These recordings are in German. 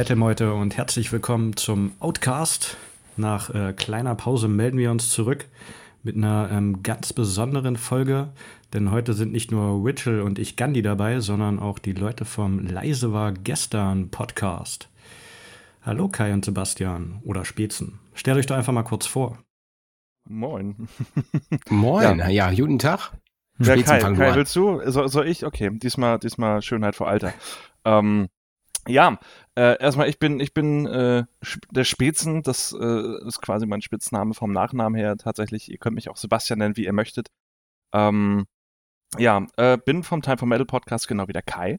Metal-Meute und herzlich willkommen zum Outcast. Nach äh, kleiner Pause melden wir uns zurück mit einer ähm, ganz besonderen Folge, denn heute sind nicht nur Rachel und ich Gandhi dabei, sondern auch die Leute vom Leise war gestern Podcast. Hallo Kai und Sebastian oder Spätzen. Stellt euch doch einfach mal kurz vor. Moin. Moin, ja, ja guten Tag. Ja, Kai, Kai willst du? So, soll ich? Okay, diesmal, diesmal Schönheit vor Alter. Ähm, ja, äh, erstmal, ich bin, ich bin äh, der Spätzen, das äh, ist quasi mein Spitzname vom Nachnamen her tatsächlich. Ihr könnt mich auch Sebastian nennen, wie ihr möchtet. Ähm, ja, äh, bin vom Time for Metal Podcast genau wie der Kai,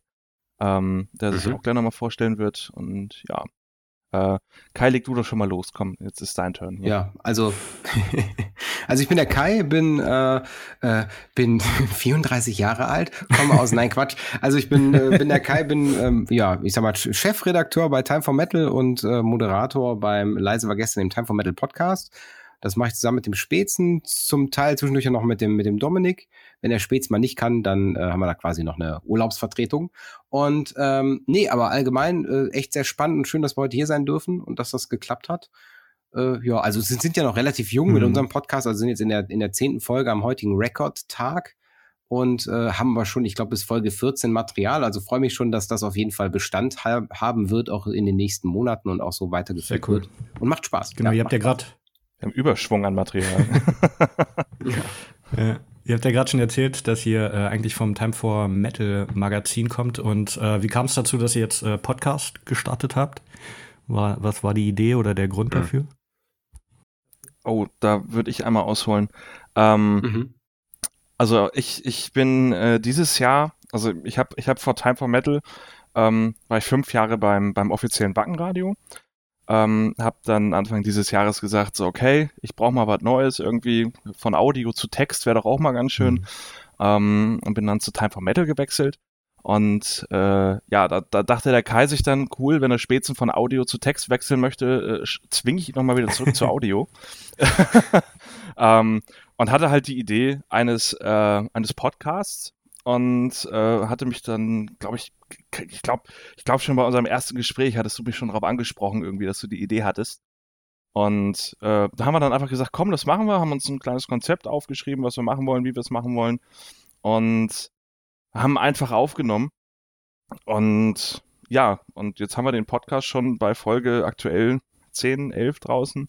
ähm, der sich mhm. auch gleich nochmal vorstellen wird. Und ja, äh, Kai, leg du doch schon mal los. Komm, jetzt ist dein Turn. Hier. Ja, also, also ich bin der Kai, bin, äh, äh, bin 34 Jahre alt, komme aus, nein Quatsch. Also ich bin, äh, bin der Kai, bin, ähm, ja, ich sag mal, Chefredakteur bei Time for Metal und äh, Moderator beim Leise war gestern im Time for Metal Podcast. Das mache ich zusammen mit dem Spätzen, zum Teil zwischendurch noch mit dem, mit dem Dominik. Wenn der Spätz mal nicht kann, dann äh, haben wir da quasi noch eine Urlaubsvertretung. Und ähm, nee, aber allgemein äh, echt sehr spannend und schön, dass wir heute hier sein dürfen und dass das geklappt hat. Äh, ja, also sind, sind ja noch relativ jung mhm. mit unserem Podcast, also sind jetzt in der, in der zehnten Folge am heutigen Rekordtag und äh, haben wir schon, ich glaube, bis Folge 14 Material. Also freue mich schon, dass das auf jeden Fall Bestand ha haben wird, auch in den nächsten Monaten und auch so weitergeführt cool. wird. Und macht Spaß. Genau, ja, ihr habt ja gerade im Überschwung an Material. ja. ja. Ihr habt ja gerade schon erzählt, dass ihr äh, eigentlich vom Time for Metal Magazin kommt. Und äh, wie kam es dazu, dass ihr jetzt äh, Podcast gestartet habt? War, was war die Idee oder der Grund mhm. dafür? Oh, da würde ich einmal ausholen. Ähm, mhm. Also ich, ich bin äh, dieses Jahr, also ich habe ich hab vor Time for Metal, ähm, war ich fünf Jahre beim, beim offiziellen Wackenradio ähm, habe dann Anfang dieses Jahres gesagt, so okay, ich brauche mal was Neues, irgendwie von Audio zu Text wäre doch auch mal ganz schön. Mhm. Ähm, und bin dann zu Time for Metal gewechselt. Und äh, ja, da, da dachte der Kai sich dann, cool, wenn er Spätzen von Audio zu Text wechseln möchte, äh, zwinge ich ihn nochmal wieder zurück zu Audio. ähm, und hatte halt die Idee eines, äh, eines Podcasts und äh, hatte mich dann, glaube ich, ich glaube, ich glaube schon bei unserem ersten Gespräch hattest du mich schon darauf angesprochen, irgendwie, dass du die Idee hattest. Und äh, da haben wir dann einfach gesagt, komm, das machen wir, haben uns ein kleines Konzept aufgeschrieben, was wir machen wollen, wie wir es machen wollen. Und haben einfach aufgenommen. Und ja, und jetzt haben wir den Podcast schon bei Folge aktuell 10, 11 draußen.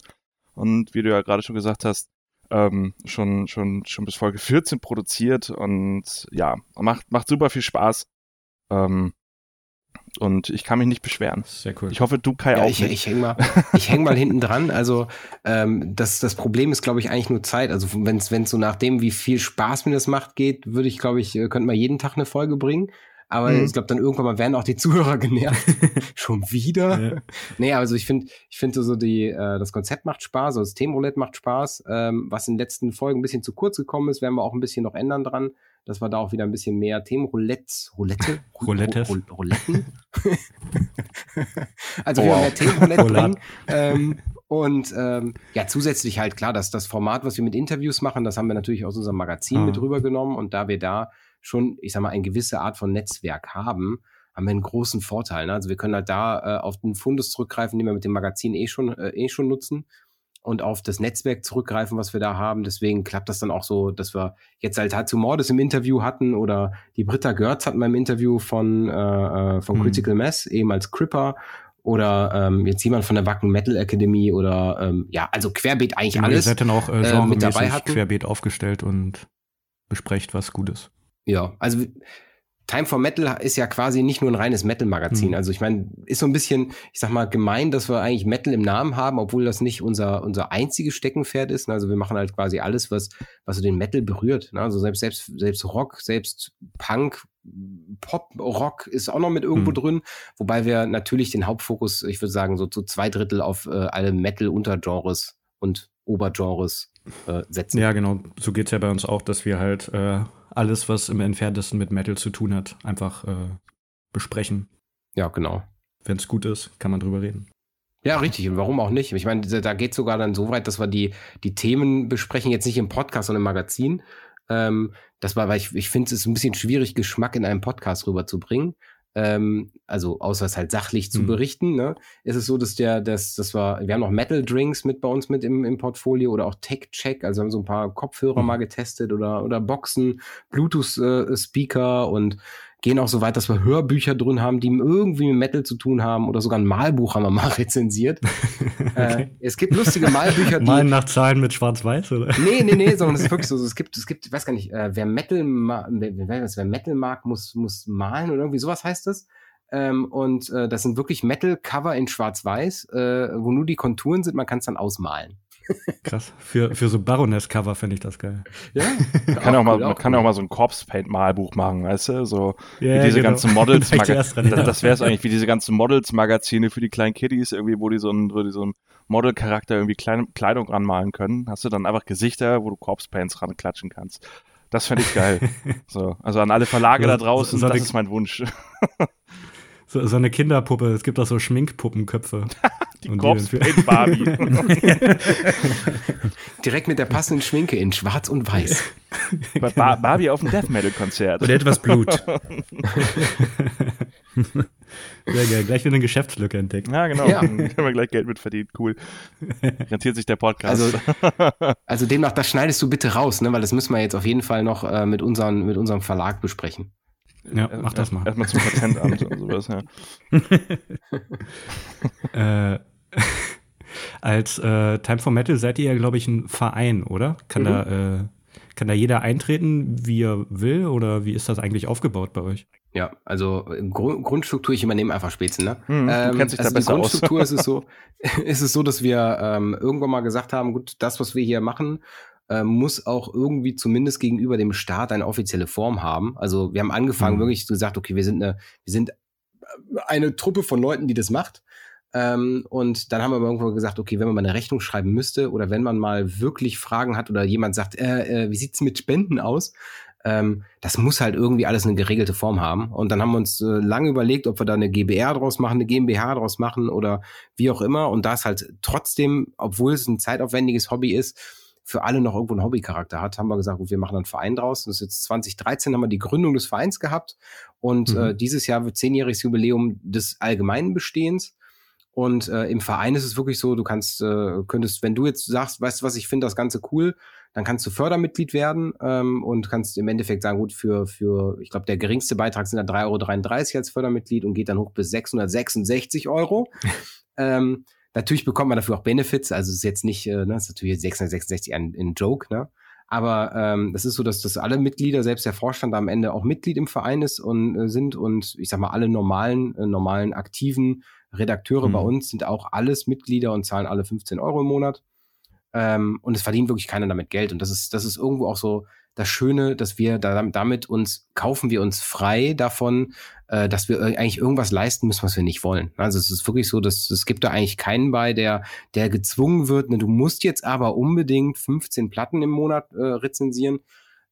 Und wie du ja gerade schon gesagt hast, ähm, schon, schon, schon bis Folge 14 produziert und ja, macht, macht super viel Spaß. Ähm, und ich kann mich nicht beschweren. Sehr cool. Ich hoffe, du Kai ja, auch. Ich, nicht. ich hänge mal, ich häng mal hinten dran. Also ähm, das, das Problem ist, glaube ich, eigentlich nur Zeit. Also wenn es so nach dem, wie viel Spaß mir das macht, geht, würde ich, glaube ich, äh, könnte man jeden Tag eine Folge bringen. Aber mhm. ich glaube, dann irgendwann mal werden auch die Zuhörer genervt. Schon wieder? Ja. Nee, also ich finde, ich finde so die, äh, das Konzept macht Spaß, so das Themenroulette macht Spaß. Ähm, was in den letzten Folgen ein bisschen zu kurz gekommen ist, werden wir auch ein bisschen noch ändern dran dass wir da auch wieder ein bisschen mehr Themenroulette, Roulette, Roulette, Rouletten, also oh. wieder mehr Themenroulette bringen. Ähm, und ähm, ja, zusätzlich halt klar, dass das Format, was wir mit Interviews machen, das haben wir natürlich aus unserem Magazin mhm. mit rübergenommen und da wir da schon, ich sag mal, eine gewisse Art von Netzwerk haben, haben wir einen großen Vorteil. Ne? Also wir können halt da äh, auf den Fundus zurückgreifen, den wir mit dem Magazin eh schon, äh, eh schon nutzen und auf das Netzwerk zurückgreifen, was wir da haben. Deswegen klappt das dann auch so, dass wir jetzt halt Hatsu Mordes im Interview hatten oder die Britta Görz hatten beim Interview von, äh, äh von mhm. Critical Mass, eben als Cripper oder ähm, jetzt jemand von der Wacken Metal Academy oder ähm, ja, also querbeet eigentlich genau, alles. Ihr seid dann auch äh, äh mit dabei hatten. querbeet aufgestellt und besprecht was Gutes. Ja, also Time for Metal ist ja quasi nicht nur ein reines Metal-Magazin. Mhm. Also ich meine, ist so ein bisschen, ich sag mal, gemein, dass wir eigentlich Metal im Namen haben, obwohl das nicht unser, unser einziges Steckenpferd ist. Also wir machen halt quasi alles, was, was so den Metal berührt. Also selbst, selbst, selbst Rock, selbst Punk, Pop, Rock ist auch noch mit irgendwo mhm. drin, wobei wir natürlich den Hauptfokus, ich würde sagen, so zu zwei Drittel auf äh, alle Metal-Untergenres und Obergenres äh, setzen. Ja, genau. So geht's ja bei uns auch, dass wir halt äh, alles, was im entferntesten mit Metal zu tun hat, einfach äh, besprechen. Ja, genau. Wenn es gut ist, kann man drüber reden. Ja, richtig. Und warum auch nicht? Ich meine, da geht sogar dann so weit, dass wir die, die Themen besprechen, jetzt nicht im Podcast, sondern im Magazin. Ähm, das war, weil ich, ich finde, es ist ein bisschen schwierig, Geschmack in einem Podcast rüberzubringen. Ähm, also außer es halt sachlich zu mhm. berichten, ne, ist es so, dass der, dass das war, wir haben noch Metal Drinks mit bei uns mit im, im Portfolio oder auch Tech Check, also haben so ein paar Kopfhörer mhm. mal getestet oder oder Boxen, Bluetooth äh, Speaker und gehen auch so weit, dass wir Hörbücher drin haben, die irgendwie mit Metal zu tun haben oder sogar ein Malbuch haben wir mal rezensiert. Äh, okay. äh, es gibt lustige Malbücher, die. Malen nach Zahlen mit Schwarz-Weiß, oder? Nee, nee, nee, sondern es ist wirklich so. Es gibt, es gibt, ich weiß gar nicht, äh, wer Metal, wer, wer Metal mag, muss, muss malen oder irgendwie sowas heißt das. Ähm, und äh, das sind wirklich Metal-Cover in Schwarz-Weiß, äh, wo nur die Konturen sind, man kann es dann ausmalen. Krass. Für, für so Baroness-Cover fände ich das geil. Ja. Man kann, auch, mal, man kann auch mal so ein Corpse-Paint-Malbuch machen, weißt du? So yeah, wie diese genau. ganzen Models. da das das wäre es eigentlich, wie diese ganzen Models-Magazine für die kleinen Kiddies, irgendwie, wo die so ein, wo die so ein Model-Charakter irgendwie Kleid Kleidung ranmalen können. Hast du dann einfach Gesichter, wo du Corpse-Paints ranklatschen kannst. Das fände ich geil. so, also an alle Verlage da draußen, so, so das ist mein Wunsch. So, so eine Kinderpuppe. Es gibt auch so Schminkpuppenköpfe. die Corpse Barbie. Direkt mit der passenden Schminke in Schwarz und Weiß. Bar Barbie auf dem Death Metal Konzert. Und etwas Blut. Sehr geil. Gleich wieder eine Geschäftslücke entdeckt. Ja, genau. Ja. Können wir gleich Geld mit verdient. Cool. Rentiert sich der Podcast. Also, also demnach, das schneidest du bitte raus, ne? weil das müssen wir jetzt auf jeden Fall noch äh, mit, unseren, mit unserem Verlag besprechen. Ja, mach das mal. Erstmal zum Patentamt und sowas, ja. äh, als äh, Time for Metal seid ihr ja, glaube ich, ein Verein, oder? Kann, mhm. da, äh, kann da jeder eintreten, wie er will? Oder wie ist das eigentlich aufgebaut bei euch? Ja, also Grund, Grundstruktur, ich übernehme einfach Spätzen, ne? Hm, du ähm, kennst dich also da besser Grundstruktur aus. ist es so, ist es so, dass wir ähm, irgendwann mal gesagt haben, gut, das, was wir hier machen, äh, muss auch irgendwie zumindest gegenüber dem Staat eine offizielle Form haben. Also wir haben angefangen, mhm. wirklich gesagt, okay, wir sind eine, wir sind eine Truppe von Leuten, die das macht. Ähm, und dann haben wir irgendwo gesagt, okay, wenn man mal eine Rechnung schreiben müsste oder wenn man mal wirklich Fragen hat oder jemand sagt, äh, äh, wie sieht's mit Spenden aus? Ähm, das muss halt irgendwie alles eine geregelte Form haben. Und dann haben wir uns äh, lange überlegt, ob wir da eine GBR draus machen, eine GmbH draus machen oder wie auch immer. Und da es halt trotzdem, obwohl es ein zeitaufwendiges Hobby ist, für alle noch irgendwo einen Hobbycharakter hat, haben wir gesagt, gut, wir machen einen Verein draus. Das ist jetzt 2013 haben wir die Gründung des Vereins gehabt und mhm. äh, dieses Jahr wird zehnjähriges Jubiläum des allgemeinen Bestehens. Und äh, im Verein ist es wirklich so, du kannst, äh, könntest, wenn du jetzt sagst, weißt du was, ich finde das Ganze cool, dann kannst du Fördermitglied werden ähm, und kannst im Endeffekt sagen, gut, für, für ich glaube, der geringste Beitrag sind da 3,33 Euro als Fördermitglied und geht dann hoch bis 666 Euro. ähm, Natürlich bekommt man dafür auch Benefits, also es ist jetzt nicht, äh, ne, ist natürlich 666 ein, ein Joke, ne? Aber ähm, das ist so, dass, dass alle Mitglieder, selbst der Vorstand am Ende auch Mitglied im Verein ist und äh, sind und ich sag mal, alle normalen, äh, normalen aktiven Redakteure mhm. bei uns sind auch alles Mitglieder und zahlen alle 15 Euro im Monat. Ähm, und es verdient wirklich keiner damit Geld. Und das ist, das ist irgendwo auch so das Schöne, dass wir da, damit uns, kaufen wir uns frei davon, äh, dass wir eigentlich irgendwas leisten müssen, was wir nicht wollen. Also es ist wirklich so, dass es gibt da eigentlich keinen bei, der, der gezwungen wird, ne, du musst jetzt aber unbedingt 15 Platten im Monat äh, rezensieren.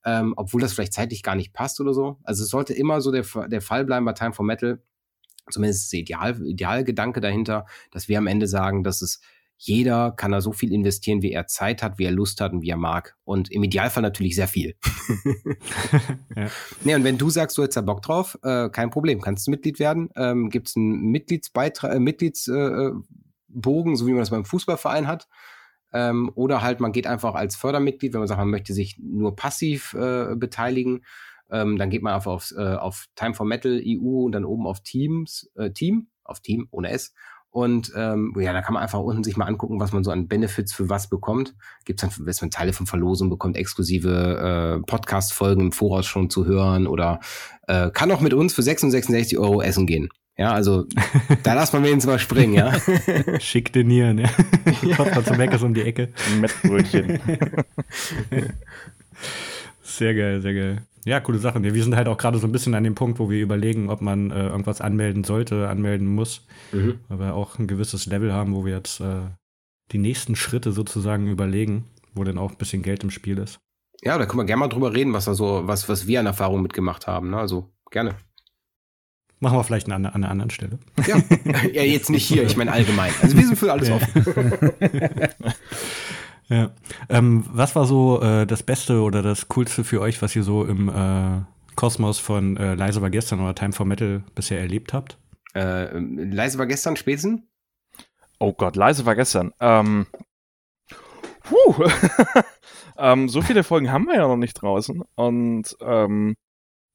Ähm, obwohl das vielleicht zeitlich gar nicht passt oder so. Also es sollte immer so der, der Fall bleiben bei Time for Metal, zumindest ist der Ideal, Idealgedanke dahinter, dass wir am Ende sagen, dass es jeder kann da so viel investieren, wie er Zeit hat, wie er Lust hat und wie er mag. Und im Idealfall natürlich sehr viel. ja. Nee, und wenn du sagst, du hättest da Bock drauf, äh, kein Problem, kannst du Mitglied werden. Ähm, Gibt es einen Mitgliedsbeitrag, äh, Mitgliedsbogen, äh, so wie man das beim Fußballverein hat. Ähm, oder halt, man geht einfach als Fördermitglied, wenn man sagt, man möchte sich nur passiv äh, beteiligen. Ähm, dann geht man einfach auf, äh, auf Time for Metal EU und dann oben auf Teams, äh, Team, auf Team ohne S und ähm, ja, da kann man einfach unten sich mal angucken, was man so an Benefits für was bekommt. Gibt es dann, wenn man Teile von Verlosung bekommt, exklusive äh, Podcast-Folgen im Voraus schon zu hören oder äh, kann auch mit uns für 66 Euro essen gehen. Ja, also da lass man wenigstens mal springen, ja. Schick denieren, ja. Kommt man zum Meckers um die Ecke. Mettbrötchen. sehr geil, sehr geil. Ja, coole Sache. Wir sind halt auch gerade so ein bisschen an dem Punkt, wo wir überlegen, ob man äh, irgendwas anmelden sollte, anmelden muss. Mhm. Weil wir auch ein gewisses Level haben, wo wir jetzt äh, die nächsten Schritte sozusagen überlegen, wo dann auch ein bisschen Geld im Spiel ist. Ja, da können wir gerne mal drüber reden, was da so, was, was wir an Erfahrung mitgemacht haben. Ne? Also gerne. Machen wir vielleicht an, an einer anderen Stelle. Ja. ja, jetzt nicht hier, ich meine allgemein. Also wir sind für alles offen. Ja. Ähm, was war so äh, das Beste oder das Coolste für euch, was ihr so im, äh, Kosmos von äh, Leise war gestern oder Time for Metal bisher erlebt habt? Äh, leise war gestern Spätzen? Oh Gott, leise war gestern. Ähm, puh. ähm, so viele Folgen haben wir ja noch nicht draußen. Und ähm,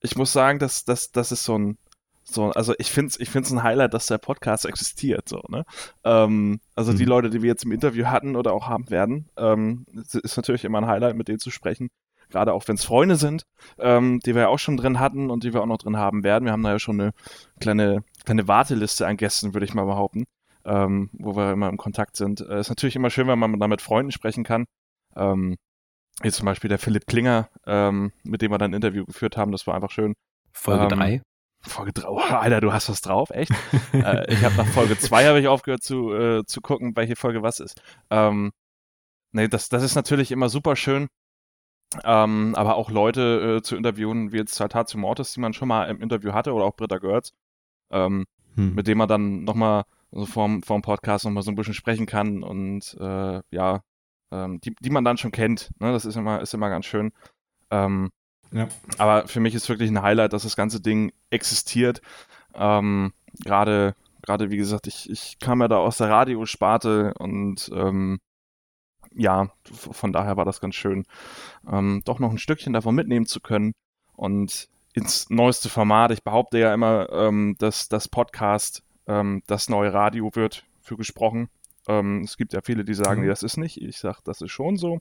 ich muss sagen, dass das, das ist so ein, so, also ich finde es ich find's ein Highlight, dass der Podcast existiert. So, ne? Ähm, also mhm. die Leute, die wir jetzt im Interview hatten oder auch haben werden, ähm, ist natürlich immer ein Highlight, mit denen zu sprechen. Gerade auch wenn es Freunde sind, ähm, die wir ja auch schon drin hatten und die wir auch noch drin haben werden. Wir haben da ja schon eine kleine, kleine Warteliste an Gästen, würde ich mal behaupten ähm, wo wir immer im Kontakt sind. Äh, ist natürlich immer schön, wenn man da mit Freunden sprechen kann. Ähm, jetzt zum Beispiel der Philipp Klinger, ähm, mit dem wir dann ein Interview geführt haben, das war einfach schön. Folge 3. Ähm, Folge 3, oh, Alter, du hast was drauf, echt? äh, ich habe nach Folge 2 habe ich aufgehört zu, äh, zu gucken, welche Folge was ist. Ähm, nee, das, das ist natürlich immer super schön. Ähm, aber auch Leute äh, zu interviewen, wie jetzt Saltatio Mortis, die man schon mal im Interview hatte, oder auch Britta Görz, ähm, hm. mit dem man dann nochmal also vorm, vorm Podcast nochmal so ein bisschen sprechen kann und äh, ja, ähm, die, die man dann schon kennt. Ne? Das ist immer, ist immer ganz schön. Ähm, ja. Aber für mich ist wirklich ein Highlight, dass das ganze Ding existiert. Ähm, Gerade, gerade wie gesagt, ich, ich kam ja da aus der Radiosparte und ähm, ja, von daher war das ganz schön, ähm, doch noch ein Stückchen davon mitnehmen zu können und ins neueste Format. Ich behaupte ja immer, ähm, dass das Podcast ähm, das neue Radio wird für gesprochen. Ähm, es gibt ja viele, die sagen, mhm. das ist nicht. Ich sage, das ist schon so.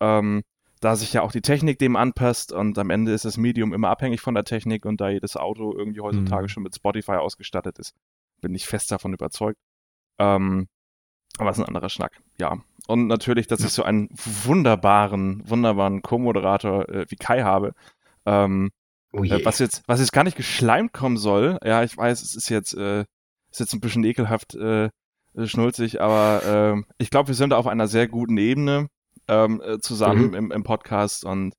Ähm, da sich ja auch die Technik dem anpasst und am Ende ist das Medium immer abhängig von der Technik und da jedes Auto irgendwie heutzutage mhm. schon mit Spotify ausgestattet ist, bin ich fest davon überzeugt. Ähm, aber es ist ein anderer Schnack, ja. Und natürlich, dass ich so einen wunderbaren, wunderbaren Co-Moderator äh, wie Kai habe, ähm, Oh äh, was jetzt, was jetzt gar nicht geschleimt kommen soll. Ja, ich weiß, es ist jetzt, äh, ist jetzt ein bisschen ekelhaft äh, schnulzig, aber äh, ich glaube, wir sind auf einer sehr guten Ebene ähm, äh, zusammen mhm. im, im Podcast und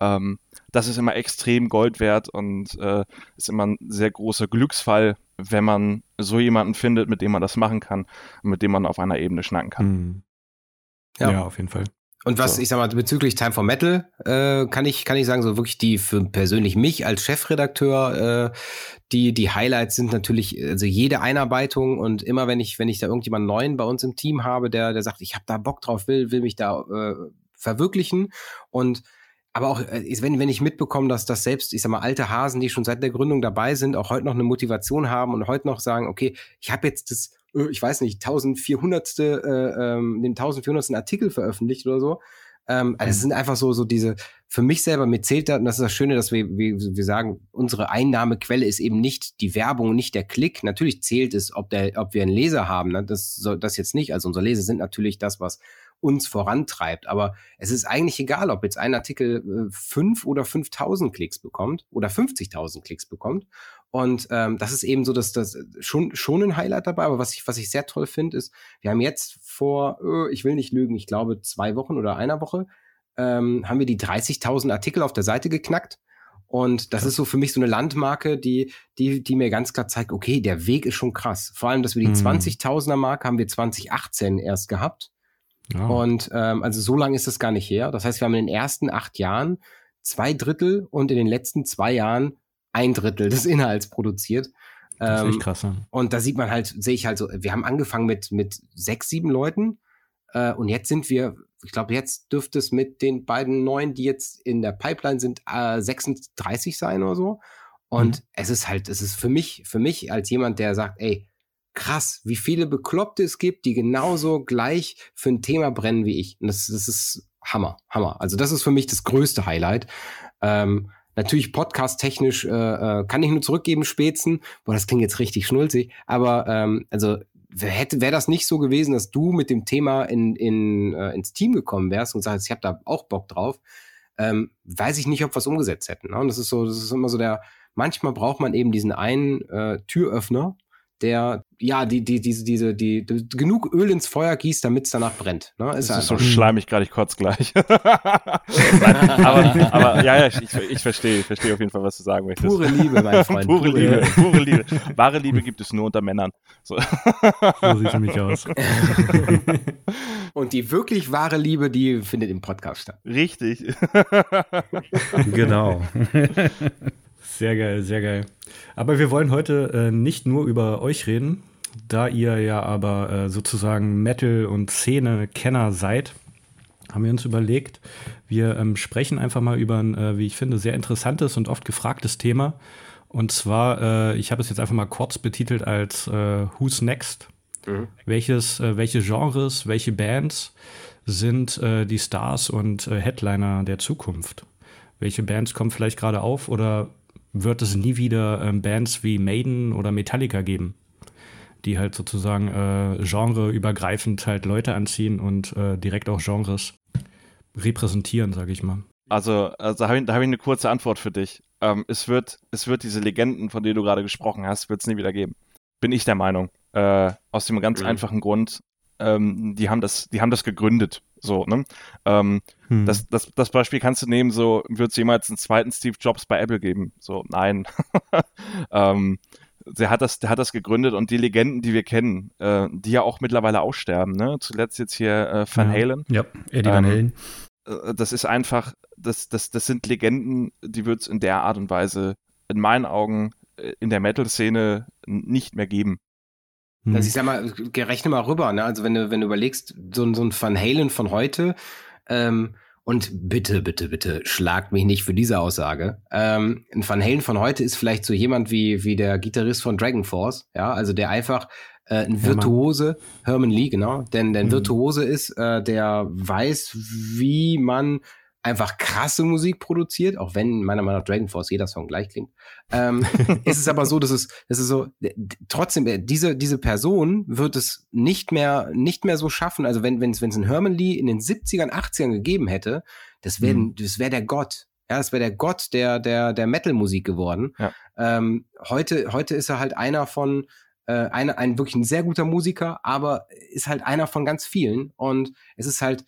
ähm, das ist immer extrem Gold wert und äh, ist immer ein sehr großer Glücksfall, wenn man so jemanden findet, mit dem man das machen kann und mit dem man auf einer Ebene schnacken kann. Mhm. Ja. ja, auf jeden Fall. Und was, so. ich sag mal, bezüglich Time for Metal, äh, kann ich, kann ich sagen, so wirklich die für persönlich mich als Chefredakteur, äh, die, die Highlights sind natürlich, also jede Einarbeitung und immer wenn ich, wenn ich da irgendjemand neuen bei uns im Team habe, der, der sagt, ich habe da Bock drauf, will, will mich da äh, verwirklichen und aber auch, äh, wenn, wenn ich mitbekomme, dass das selbst, ich sag mal, alte Hasen, die schon seit der Gründung dabei sind, auch heute noch eine Motivation haben und heute noch sagen, okay, ich habe jetzt das ich weiß nicht, 1400. Äh, ähm, den 1400. Artikel veröffentlicht oder so. Ähm, also es mhm. sind einfach so, so diese, für mich selber, mir zählt da, und das ist das Schöne, dass wir, wir, wir sagen, unsere Einnahmequelle ist eben nicht die Werbung, nicht der Klick. Natürlich zählt es, ob der, ob wir einen Leser haben, ne? das soll das jetzt nicht. Also unsere Leser sind natürlich das, was uns vorantreibt. Aber es ist eigentlich egal, ob jetzt ein Artikel äh, fünf oder 5000 Klicks bekommt oder 50.000 Klicks bekommt. Und ähm, das ist eben so, dass das schon, schon ein Highlight dabei. Aber was ich, was ich sehr toll finde, ist, wir haben jetzt vor, äh, ich will nicht lügen, ich glaube zwei Wochen oder einer Woche, ähm, haben wir die 30.000 Artikel auf der Seite geknackt. Und das ja. ist so für mich so eine Landmarke, die, die, die mir ganz klar zeigt, okay, der Weg ist schon krass. Vor allem, dass wir die mhm. 20.000er Marke haben wir 2018 erst gehabt. Oh. Und ähm, also so lange ist das gar nicht her. Das heißt, wir haben in den ersten acht Jahren zwei Drittel und in den letzten zwei Jahren ein Drittel des Inhalts produziert. Das ist echt ähm, krass. Und da sieht man halt, sehe ich halt so, wir haben angefangen mit, mit sechs, sieben Leuten äh, und jetzt sind wir, ich glaube, jetzt dürfte es mit den beiden neuen, die jetzt in der Pipeline sind, äh, 36 sein oder so. Und mhm. es ist halt, es ist für mich, für mich als jemand, der sagt, ey, krass, wie viele Bekloppte es gibt, die genauso gleich für ein Thema brennen wie ich. Und das, das ist Hammer, Hammer. Also das ist für mich das größte Highlight. Ähm, natürlich podcast-technisch äh, äh, kann ich nur zurückgeben, Spätzen. Boah, das klingt jetzt richtig schnulzig. Aber ähm, also hätte wäre das nicht so gewesen, dass du mit dem Thema in, in, äh, ins Team gekommen wärst und sagst, ich habe da auch Bock drauf, ähm, weiß ich nicht, ob wir es umgesetzt hätten. Ne? Und das ist so, das ist immer so der, manchmal braucht man eben diesen einen äh, Türöffner, der ja, die, die, diese, diese, die, die, genug Öl ins Feuer gießt, damit es danach brennt. Ne? Ist das ist so schleimig gerade, ich kurz gleich. aber, aber ja, ja, ich, ich verstehe, ich verstehe auf jeden Fall, was du sagen möchtest. Pure Liebe, mein Freund. pure, pure Liebe, pure Liebe. Wahre Liebe gibt es nur unter Männern. So, so sieht es nämlich aus. Und die wirklich wahre Liebe, die findet im Podcast statt. Richtig. genau. Sehr geil, sehr geil. Aber wir wollen heute äh, nicht nur über euch reden, da ihr ja aber äh, sozusagen Metal- und Szene-Kenner seid, haben wir uns überlegt, wir ähm, sprechen einfach mal über ein, äh, wie ich finde, sehr interessantes und oft gefragtes Thema. Und zwar, äh, ich habe es jetzt einfach mal kurz betitelt als äh, Who's Next? Mhm. Welches, äh, welche Genres, welche Bands sind die Stars und Headliner der Zukunft? Welche Bands kommen vielleicht gerade auf oder wird es nie wieder ähm, Bands wie Maiden oder Metallica geben, die halt sozusagen äh, genreübergreifend halt Leute anziehen und äh, direkt auch Genres repräsentieren, sage ich mal. Also, also da habe ich, hab ich, eine kurze Antwort für dich. Ähm, es, wird, es wird diese Legenden, von denen du gerade gesprochen hast, wird es nie wieder geben. Bin ich der Meinung. Äh, aus dem ganz mhm. einfachen Grund, ähm, die, haben das, die haben das gegründet. So, ne? Ähm, hm. das, das, das Beispiel kannst du nehmen, so, wird es jemals einen zweiten Steve Jobs bei Apple geben? So, nein. ähm, der hat das, der hat das gegründet und die Legenden, die wir kennen, äh, die ja auch mittlerweile aussterben, ne? Zuletzt jetzt hier äh, Van Halen. Ja, Eddie Van ähm, Halen. Äh, das ist einfach, das, das, das sind Legenden, die wird es in der Art und Weise in meinen Augen äh, in der Metal-Szene nicht mehr geben. Also hm. ich sag mal, rechne mal rüber, ne? Also wenn du, wenn du überlegst, so, so ein Van Halen von heute, ähm, und bitte, bitte, bitte, schlagt mich nicht für diese Aussage. Ähm, ein Van Halen von heute ist vielleicht so jemand wie, wie der Gitarrist von Dragon Force, ja, also der einfach äh, ein Virtuose, Herman Lee, genau, denn der ein mhm. Virtuose ist, äh, der weiß, wie man einfach krasse Musik produziert, auch wenn meiner Meinung nach Dragon Force jeder Song gleich klingt. Ähm, ist es aber so, dass es, dass es so, trotzdem, äh, diese, diese Person wird es nicht mehr, nicht mehr so schaffen. Also wenn, wenn es, wenn es einen Herman Lee in den 70ern, 80ern gegeben hätte, das wäre, mhm. das wäre der Gott. Ja, das wäre der Gott der, der, der Metal-Musik geworden. Ja. Ähm, heute, heute ist er halt einer von, äh, eine, ein wirklich ein sehr guter Musiker, aber ist halt einer von ganz vielen. Und es ist halt,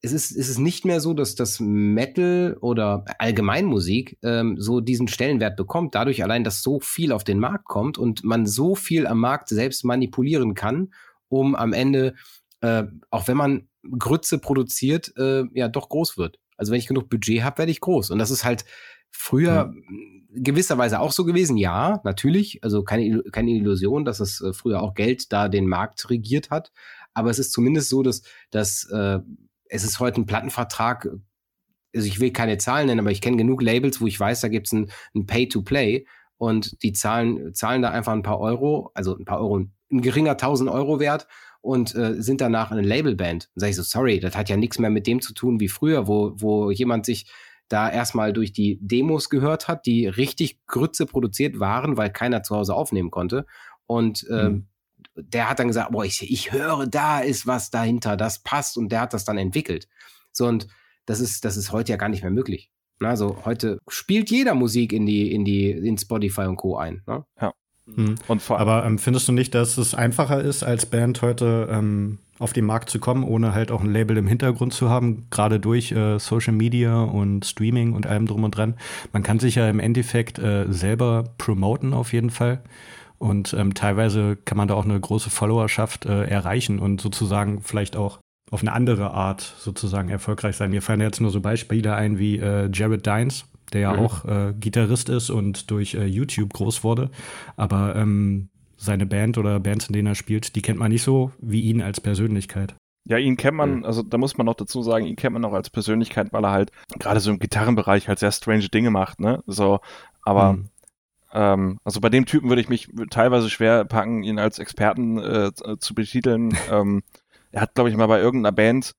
es ist, es ist nicht mehr so, dass das Metal oder Allgemeinmusik ähm, so diesen Stellenwert bekommt, dadurch allein, dass so viel auf den Markt kommt und man so viel am Markt selbst manipulieren kann, um am Ende, äh, auch wenn man Grütze produziert, äh, ja doch groß wird. Also wenn ich genug Budget habe, werde ich groß. Und das ist halt früher mhm. gewisserweise auch so gewesen. Ja, natürlich. Also keine, keine Illusion, dass es äh, früher auch Geld da den Markt regiert hat. Aber es ist zumindest so, dass, dass äh, es ist heute ein Plattenvertrag, also ich will keine Zahlen nennen, aber ich kenne genug Labels, wo ich weiß, da gibt es ein, ein Pay-to-Play und die zahlen, zahlen da einfach ein paar Euro, also ein paar Euro, ein geringer 1000 Euro wert und äh, sind danach eine Labelband. Und sage ich so, sorry, das hat ja nichts mehr mit dem zu tun wie früher, wo, wo jemand sich da erstmal durch die Demos gehört hat, die richtig Grütze produziert waren, weil keiner zu Hause aufnehmen konnte. Und ähm, mhm der hat dann gesagt, boah, ich, ich höre, da ist was dahinter, das passt und der hat das dann entwickelt. So und das ist, das ist heute ja gar nicht mehr möglich. Also heute spielt jeder Musik in die, in die, in Spotify und Co. ein. Ne? Ja. Mhm. Und vor Aber ähm, findest du nicht, dass es einfacher ist, als Band heute ähm, auf den Markt zu kommen, ohne halt auch ein Label im Hintergrund zu haben, gerade durch äh, Social Media und Streaming und allem drum und dran? Man kann sich ja im Endeffekt äh, selber promoten auf jeden Fall. Und ähm, teilweise kann man da auch eine große Followerschaft äh, erreichen und sozusagen vielleicht auch auf eine andere Art sozusagen erfolgreich sein. Mir fallen jetzt nur so Beispiele ein wie äh, Jared Dines, der ja mhm. auch äh, Gitarrist ist und durch äh, YouTube groß wurde. Aber ähm, seine Band oder Bands, in denen er spielt, die kennt man nicht so wie ihn als Persönlichkeit. Ja, ihn kennt man, also da muss man noch dazu sagen, ihn kennt man auch als Persönlichkeit, weil er halt gerade so im Gitarrenbereich halt sehr strange Dinge macht, ne? So, aber mhm. Ähm, also bei dem Typen würde ich mich teilweise schwer packen, ihn als Experten äh, zu betiteln. ähm, er hat, glaube ich, mal bei irgendeiner Band,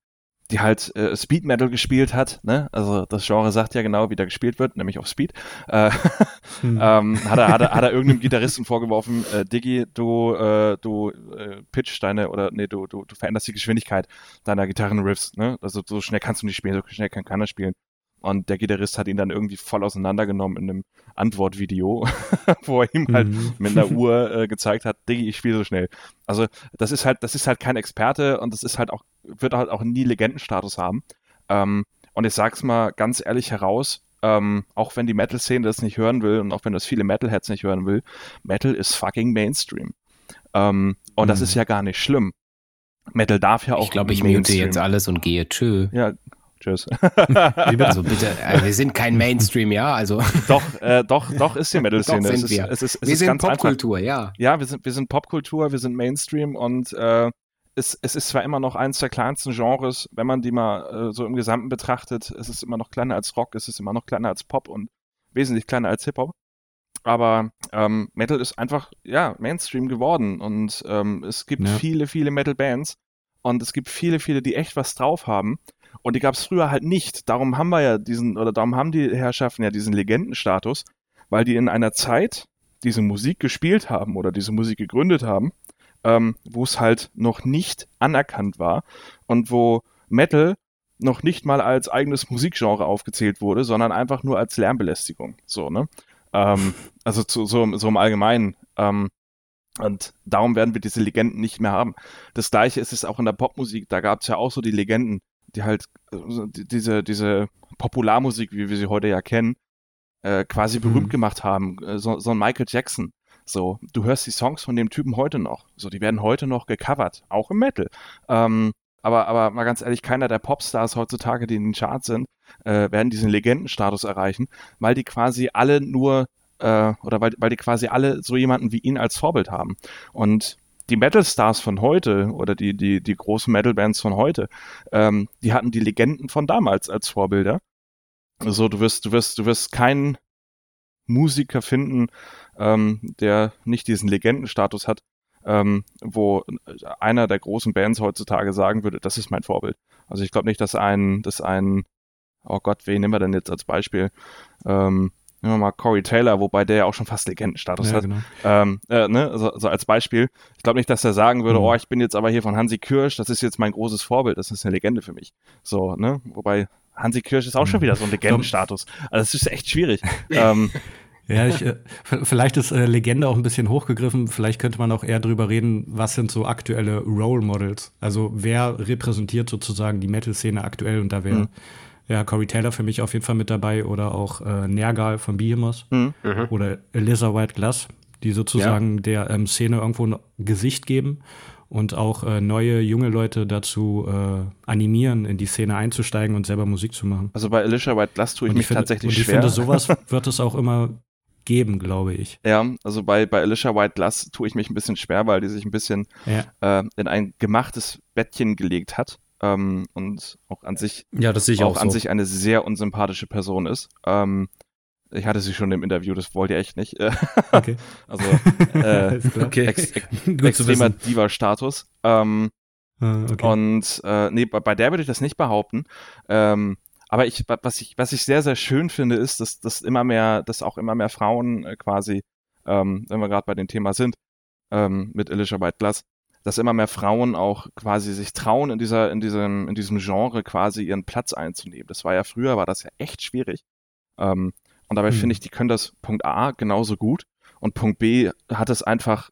die halt äh, Speed Metal gespielt hat, ne? Also das Genre sagt ja genau, wie da gespielt wird, nämlich auf Speed. Äh, hm. ähm, hat, er, hat, er, hat er irgendeinem Gitarristen vorgeworfen, äh, Diggi, du, äh, du äh, pitch deine oder nee, du, du, du veränderst die Geschwindigkeit deiner Gitarrenriffs, ne? Also so schnell kannst du nicht spielen, so schnell kann keiner spielen. Und der Gitarrist hat ihn dann irgendwie voll auseinandergenommen in einem Antwortvideo, wo er ihm halt mhm. mit einer Uhr äh, gezeigt hat, Diggi, ich spiele so schnell. Also das ist halt, das ist halt kein Experte und das ist halt auch, wird halt auch nie Legendenstatus haben. Ähm, und ich sag's mal ganz ehrlich heraus, ähm, auch wenn die Metal-Szene das nicht hören will und auch wenn das viele Metalheads nicht hören will, Metal ist fucking Mainstream. Ähm, und mhm. das ist ja gar nicht schlimm. Metal darf ja auch. Ich glaube, ich mute jetzt alles und gehe. Tschö. Ja, tschüss. also bitte, äh, wir sind kein Mainstream, ja, also. Doch, äh, doch, doch ist die Metal-Szene. Doch sind wir. Es ist, es wir ist sind Popkultur, ja. Ja, wir sind, wir sind Popkultur, wir sind Mainstream und äh, es, es ist zwar immer noch eines der kleinsten Genres, wenn man die mal äh, so im Gesamten betrachtet, es ist immer noch kleiner als Rock, es ist immer noch kleiner als Pop und wesentlich kleiner als Hip-Hop. Aber ähm, Metal ist einfach, ja, Mainstream geworden und ähm, es gibt ja. viele, viele Metal-Bands und es gibt viele, viele, die echt was drauf haben. Und die gab es früher halt nicht. Darum haben wir ja diesen, oder darum haben die Herrschaften ja diesen Legendenstatus, weil die in einer Zeit diese Musik gespielt haben oder diese Musik gegründet haben, ähm, wo es halt noch nicht anerkannt war und wo Metal noch nicht mal als eigenes Musikgenre aufgezählt wurde, sondern einfach nur als Lärmbelästigung. So, ne? Ähm, also zu, so, so im Allgemeinen. Ähm, und darum werden wir diese Legenden nicht mehr haben. Das gleiche ist es auch in der Popmusik. Da gab es ja auch so die Legenden, die halt also die, diese, diese Popularmusik, wie wir sie heute ja kennen, äh, quasi berühmt mhm. gemacht haben. Äh, so, so ein Michael Jackson. So, du hörst die Songs von dem Typen heute noch. So, die werden heute noch gecovert, auch im Metal. Ähm, aber, aber mal ganz ehrlich, keiner der Popstars heutzutage, die in den Charts sind, äh, werden diesen Legendenstatus erreichen, weil die quasi alle nur äh, oder weil, weil die quasi alle so jemanden wie ihn als Vorbild haben. Und die Metal-Stars von heute oder die, die, die großen Metal-Bands von heute, ähm, die hatten die Legenden von damals als Vorbilder. Also du wirst, du wirst, du wirst keinen Musiker finden, ähm, der nicht diesen Legendenstatus hat, ähm, wo einer der großen Bands heutzutage sagen würde, das ist mein Vorbild. Also ich glaube nicht, dass ein, dass ein, oh Gott, wen nehmen wir denn jetzt als Beispiel? Ähm, nehmen wir mal Corey Taylor, wobei der ja auch schon fast Legendenstatus ja, hat. Genau. Ähm, äh, ne? so, so als Beispiel. Ich glaube nicht, dass er sagen würde, mhm. oh, ich bin jetzt aber hier von Hansi Kirsch, das ist jetzt mein großes Vorbild, das ist eine Legende für mich. So, ne? Wobei Hansi Kirsch ist auch schon mhm. wieder so ein Legendenstatus. Also es ist echt schwierig. ähm, ja, ich, äh, vielleicht ist äh, Legende auch ein bisschen hochgegriffen. Vielleicht könnte man auch eher drüber reden, was sind so aktuelle Role Models? Also wer repräsentiert sozusagen die Metal-Szene aktuell? Und da wäre mhm. Ja Corey Taylor für mich auf jeden Fall mit dabei oder auch äh, Nergal von Behemoth mhm. mhm. oder Elisa White Glass, die sozusagen ja. der ähm, Szene irgendwo ein Gesicht geben und auch äh, neue junge Leute dazu äh, animieren, in die Szene einzusteigen und selber Musik zu machen. Also bei Alicia White Glass tue ich mich finde, tatsächlich und ich schwer. Ich finde, sowas wird es auch immer geben, glaube ich. Ja, also bei, bei Alicia White Glass tue ich mich ein bisschen schwer, weil die sich ein bisschen ja. äh, in ein gemachtes Bettchen gelegt hat. Ähm, und auch an sich, ja, das auch, auch an so. sich eine sehr unsympathische Person ist. Ähm, ich hatte sie schon im Interview, das wollt ihr echt nicht. Okay. also äh, okay. ex, ex, extremer Diva-Status. Ähm, ah, okay. Und äh, nee, bei, bei der würde ich das nicht behaupten. Ähm, aber ich, was ich, was ich sehr, sehr schön finde, ist, dass, dass immer mehr, dass auch immer mehr Frauen äh, quasi, ähm, wenn wir gerade bei dem Thema sind, ähm, mit Alicia White Glass, dass immer mehr Frauen auch quasi sich trauen, in dieser, in diesem, in diesem Genre quasi ihren Platz einzunehmen. Das war ja früher, war das ja echt schwierig. Ähm, und dabei hm. finde ich, die können das Punkt A genauso gut und Punkt B hat es einfach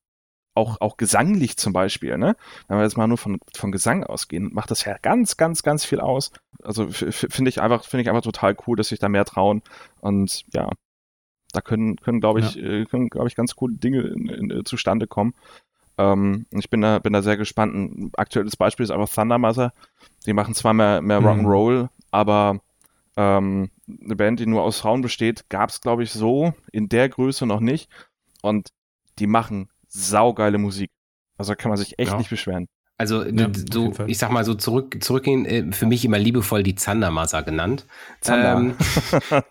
auch, auch gesanglich zum Beispiel, ne? Wenn wir jetzt mal nur von, von Gesang ausgehen, macht das ja ganz, ganz, ganz viel aus. Also finde ich einfach, finde ich einfach total cool, dass sich da mehr trauen. Und ja, da können, können glaube ich, ja. Äh, können, glaube ich, ganz coole Dinge in, in, in, zustande kommen. Ähm, ich bin da, bin da sehr gespannt. Ein aktuelles Beispiel ist einfach Thunder Mother. Die machen zwar mehr, mehr mhm. Rock'n'Roll, aber ähm, eine Band, die nur aus Frauen besteht, gab es, glaube ich, so in der Größe noch nicht. Und die machen saugeile Musik. Also kann man sich echt ja. nicht beschweren. Also ja, so, ich sag mal so zurück, zurückgehen, äh, für mich immer liebevoll die Zandermaser genannt. Zander. Ähm,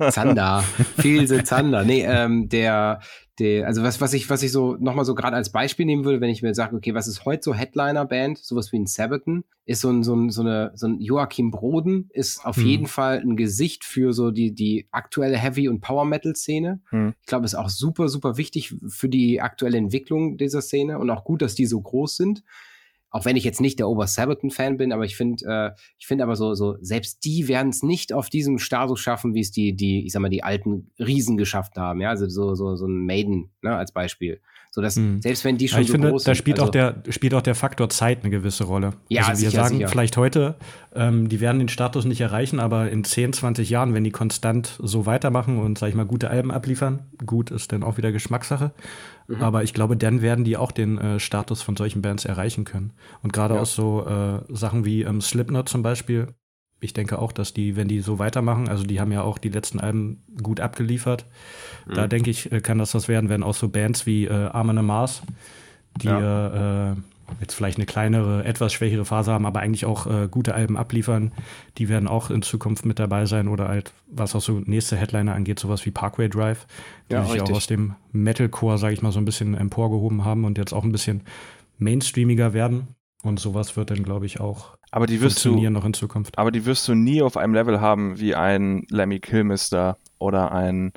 Zander. Filse Zander. Nee, ähm, der, der, also was, was ich, was ich so nochmal so gerade als Beispiel nehmen würde, wenn ich mir sage, okay, was ist heute so Headliner-Band, sowas wie ein Sabaton, ist so ein, so ein, so eine, so ein Joachim Broden, ist auf hm. jeden Fall ein Gesicht für so die, die aktuelle Heavy- und Power-Metal-Szene. Hm. Ich glaube, ist auch super, super wichtig für die aktuelle Entwicklung dieser Szene und auch gut, dass die so groß sind. Auch wenn ich jetzt nicht der Ober Sabaton-Fan bin, aber ich finde, äh, ich finde aber so, so, selbst die werden es nicht auf diesem Status schaffen, wie es die, die, ich sag mal, die alten Riesen geschafft haben, ja, also so, so, so ein Maiden, ne, als Beispiel. So dass, hm. selbst wenn die schon ich so finde, groß da sind, spielt also, auch der spielt auch der Faktor Zeit eine gewisse Rolle. Ja, also wir sicher, sagen sicher. vielleicht heute, ähm, die werden den Status nicht erreichen, aber in 10, 20 Jahren, wenn die konstant so weitermachen und sag ich mal gute Alben abliefern, gut ist dann auch wieder Geschmackssache. Mhm. Aber ich glaube, dann werden die auch den äh, Status von solchen Bands erreichen können. Und gerade Ja. auch so äh, Sachen wie ähm, Slipknot zum Beispiel. Ich denke auch, dass die, wenn die so weitermachen, also die haben ja auch die letzten Alben gut abgeliefert. Da Mhm. denke ich, äh, kann das was werden, wenn auch so Bands wie äh, Armin Mars, die äh, äh, jetzt vielleicht eine kleinere, etwas schwächere Phase haben, aber eigentlich auch äh, gute Alben abliefern, die werden auch in Zukunft mit dabei sein oder halt, was auch so nächste Headliner angeht, sowas wie Parkway Drive, die Ja, sich richtig. auch aus dem Metalcore, sage ich mal, so ein bisschen emporgehoben haben und jetzt auch ein bisschen mainstreamiger werden. Und sowas wird dann, glaube ich, auch Aber die wirst du, noch in Zukunft. aber die wirst du nie auf einem Level haben wie ein Lemmy Kilmister oder ein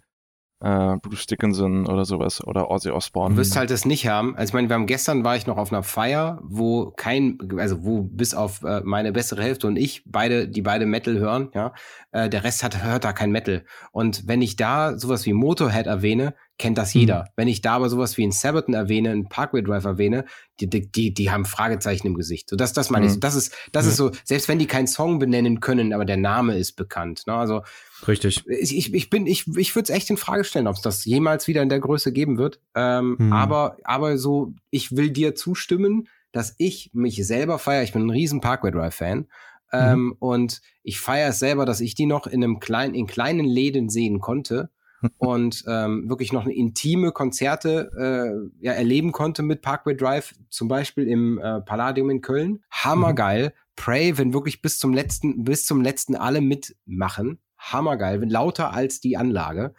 äh, Bruce Dickinson oder sowas oder Ozzy Osbourne. Du wirst halt das nicht haben. Also ich meine, wir haben gestern war ich noch auf einer Feier, wo kein, also wo bis auf äh, meine bessere Hälfte und ich beide, die beide Metal hören, ja, äh, der Rest hat hört da kein Metal. Und wenn ich da sowas wie Motorhead erwähne, kennt das jeder. Wenn ich da aber sowas wie ein Sabaton erwähne, ein Parkway Drive erwähne, die, die, die, die haben Fragezeichen im Gesicht. So das, das meine ich. Mhm. So, das ist, das ist so. Selbst wenn die keinen Song benennen können, aber der Name ist bekannt. Ne? Also Richtig. ich, ich, bin, ich, ich würde es echt in Frage stellen, ob es das jemals wieder in der Größe geben wird. Ähm, Hm. Aber, aber so, ich will dir zustimmen, dass ich mich selber feiere. Ich bin ein riesen Parkway Drive Fan. Ähm, und ich feiere es selber, dass ich die noch in einem kleinen, in kleinen Läden sehen konnte und ähm, wirklich noch eine intime Konzerte äh, ja, erleben konnte mit Parkway Drive, zum Beispiel im äh, Palladium in Köln. Hammergeil. Pray, wenn wirklich bis zum letzten, bis zum letzten alle mitmachen. Hammergeil, lauter als die Anlage.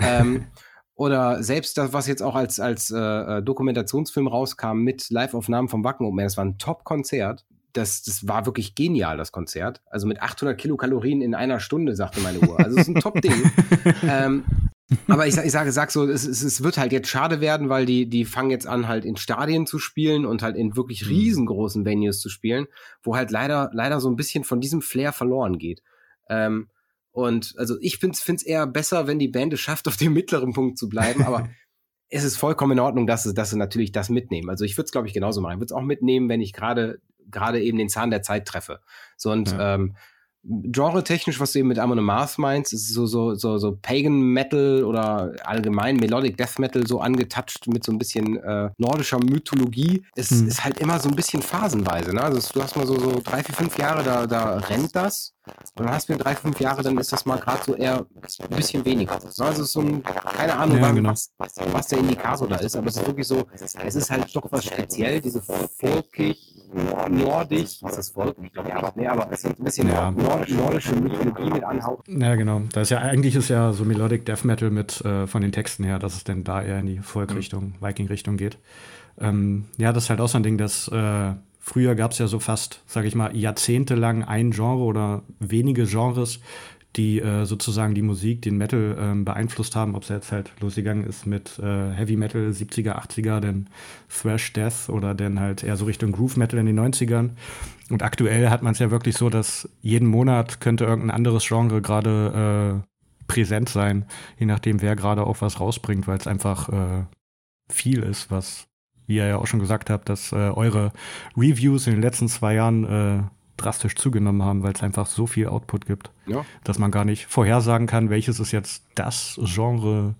Ähm, oder selbst das, was jetzt auch als, als äh, äh, Dokumentationsfilm rauskam mit Live-Aufnahmen vom Wacken Open Air, das war ein Top-Konzert. Das, das war wirklich genial, das Konzert. Also mit 800 Kilokalorien in einer Stunde, sagte meine Uhr. Also es ist ein Top-Ding. ähm, aber ich, ich sage, sag so, es, es, es wird halt jetzt schade werden, weil die, die fangen jetzt an, halt in Stadien zu spielen und halt in wirklich riesengroßen Venues zu spielen, wo halt leider, leider so ein bisschen von diesem Flair verloren geht. Ähm, und also ich finde es eher besser, wenn die Band es schafft, auf dem mittleren Punkt zu bleiben, aber es ist vollkommen in Ordnung, dass sie, dass sie natürlich das mitnehmen. Also ich würde es, glaube ich, genauso machen. Ich würde es auch mitnehmen, wenn ich gerade gerade eben den Zahn der Zeit treffe. So und Ja. ähm, genre-technisch, was du eben mit Amon Amarth meinst, ist so, so, so, so Pagan Metal oder allgemein Melodic Death Metal so angetouched mit so ein bisschen äh, nordischer Mythologie. Es Hm. ist halt immer so ein bisschen phasenweise. Ne? Also du hast mal so, so drei, vier, fünf Jahre, da, da rennt das. Und dann hast du wieder drei, fünf Jahre, dann ist das mal gerade so eher ein bisschen weniger. Also so ein, keine Ahnung, Ja, genau. was, was der Indikator da ist, aber es ist wirklich so, es ist halt doch was speziell, diese folkig, nordisch, was ist das Volk? Ich glaube, ja, nee, aber es ist ein bisschen Ja. nord nordische Mythologie mit Anhauch. Ja, genau. Da ist ja eigentlich ist ja so Melodic Death Metal mit äh, von den Texten her, dass es denn da eher in die Volkrichtung, Viking-Richtung geht. Ähm, ja, das ist halt auch so ein Ding, dass äh, früher gab es ja so fast, sage ich mal, jahrzehntelang ein Genre oder wenige Genres, die äh, sozusagen die Musik, den Metal ähm, beeinflusst haben, ob es jetzt halt losgegangen ist mit äh, Heavy Metal 70er, 80er, dann Thrash Death oder dann halt eher so Richtung Groove Metal in den 90ern. Und aktuell hat man es ja wirklich so, dass jeden Monat könnte irgendein anderes Genre gerade äh, präsent sein, je nachdem, wer gerade auch was rausbringt, weil es einfach äh, viel ist, was, wie ihr ja auch schon gesagt habt, dass äh, eure Reviews in den letzten zwei Jahren äh, drastisch zugenommen haben, weil es einfach so viel Output gibt, Ja. dass man gar nicht vorhersagen kann, welches ist jetzt das Genre,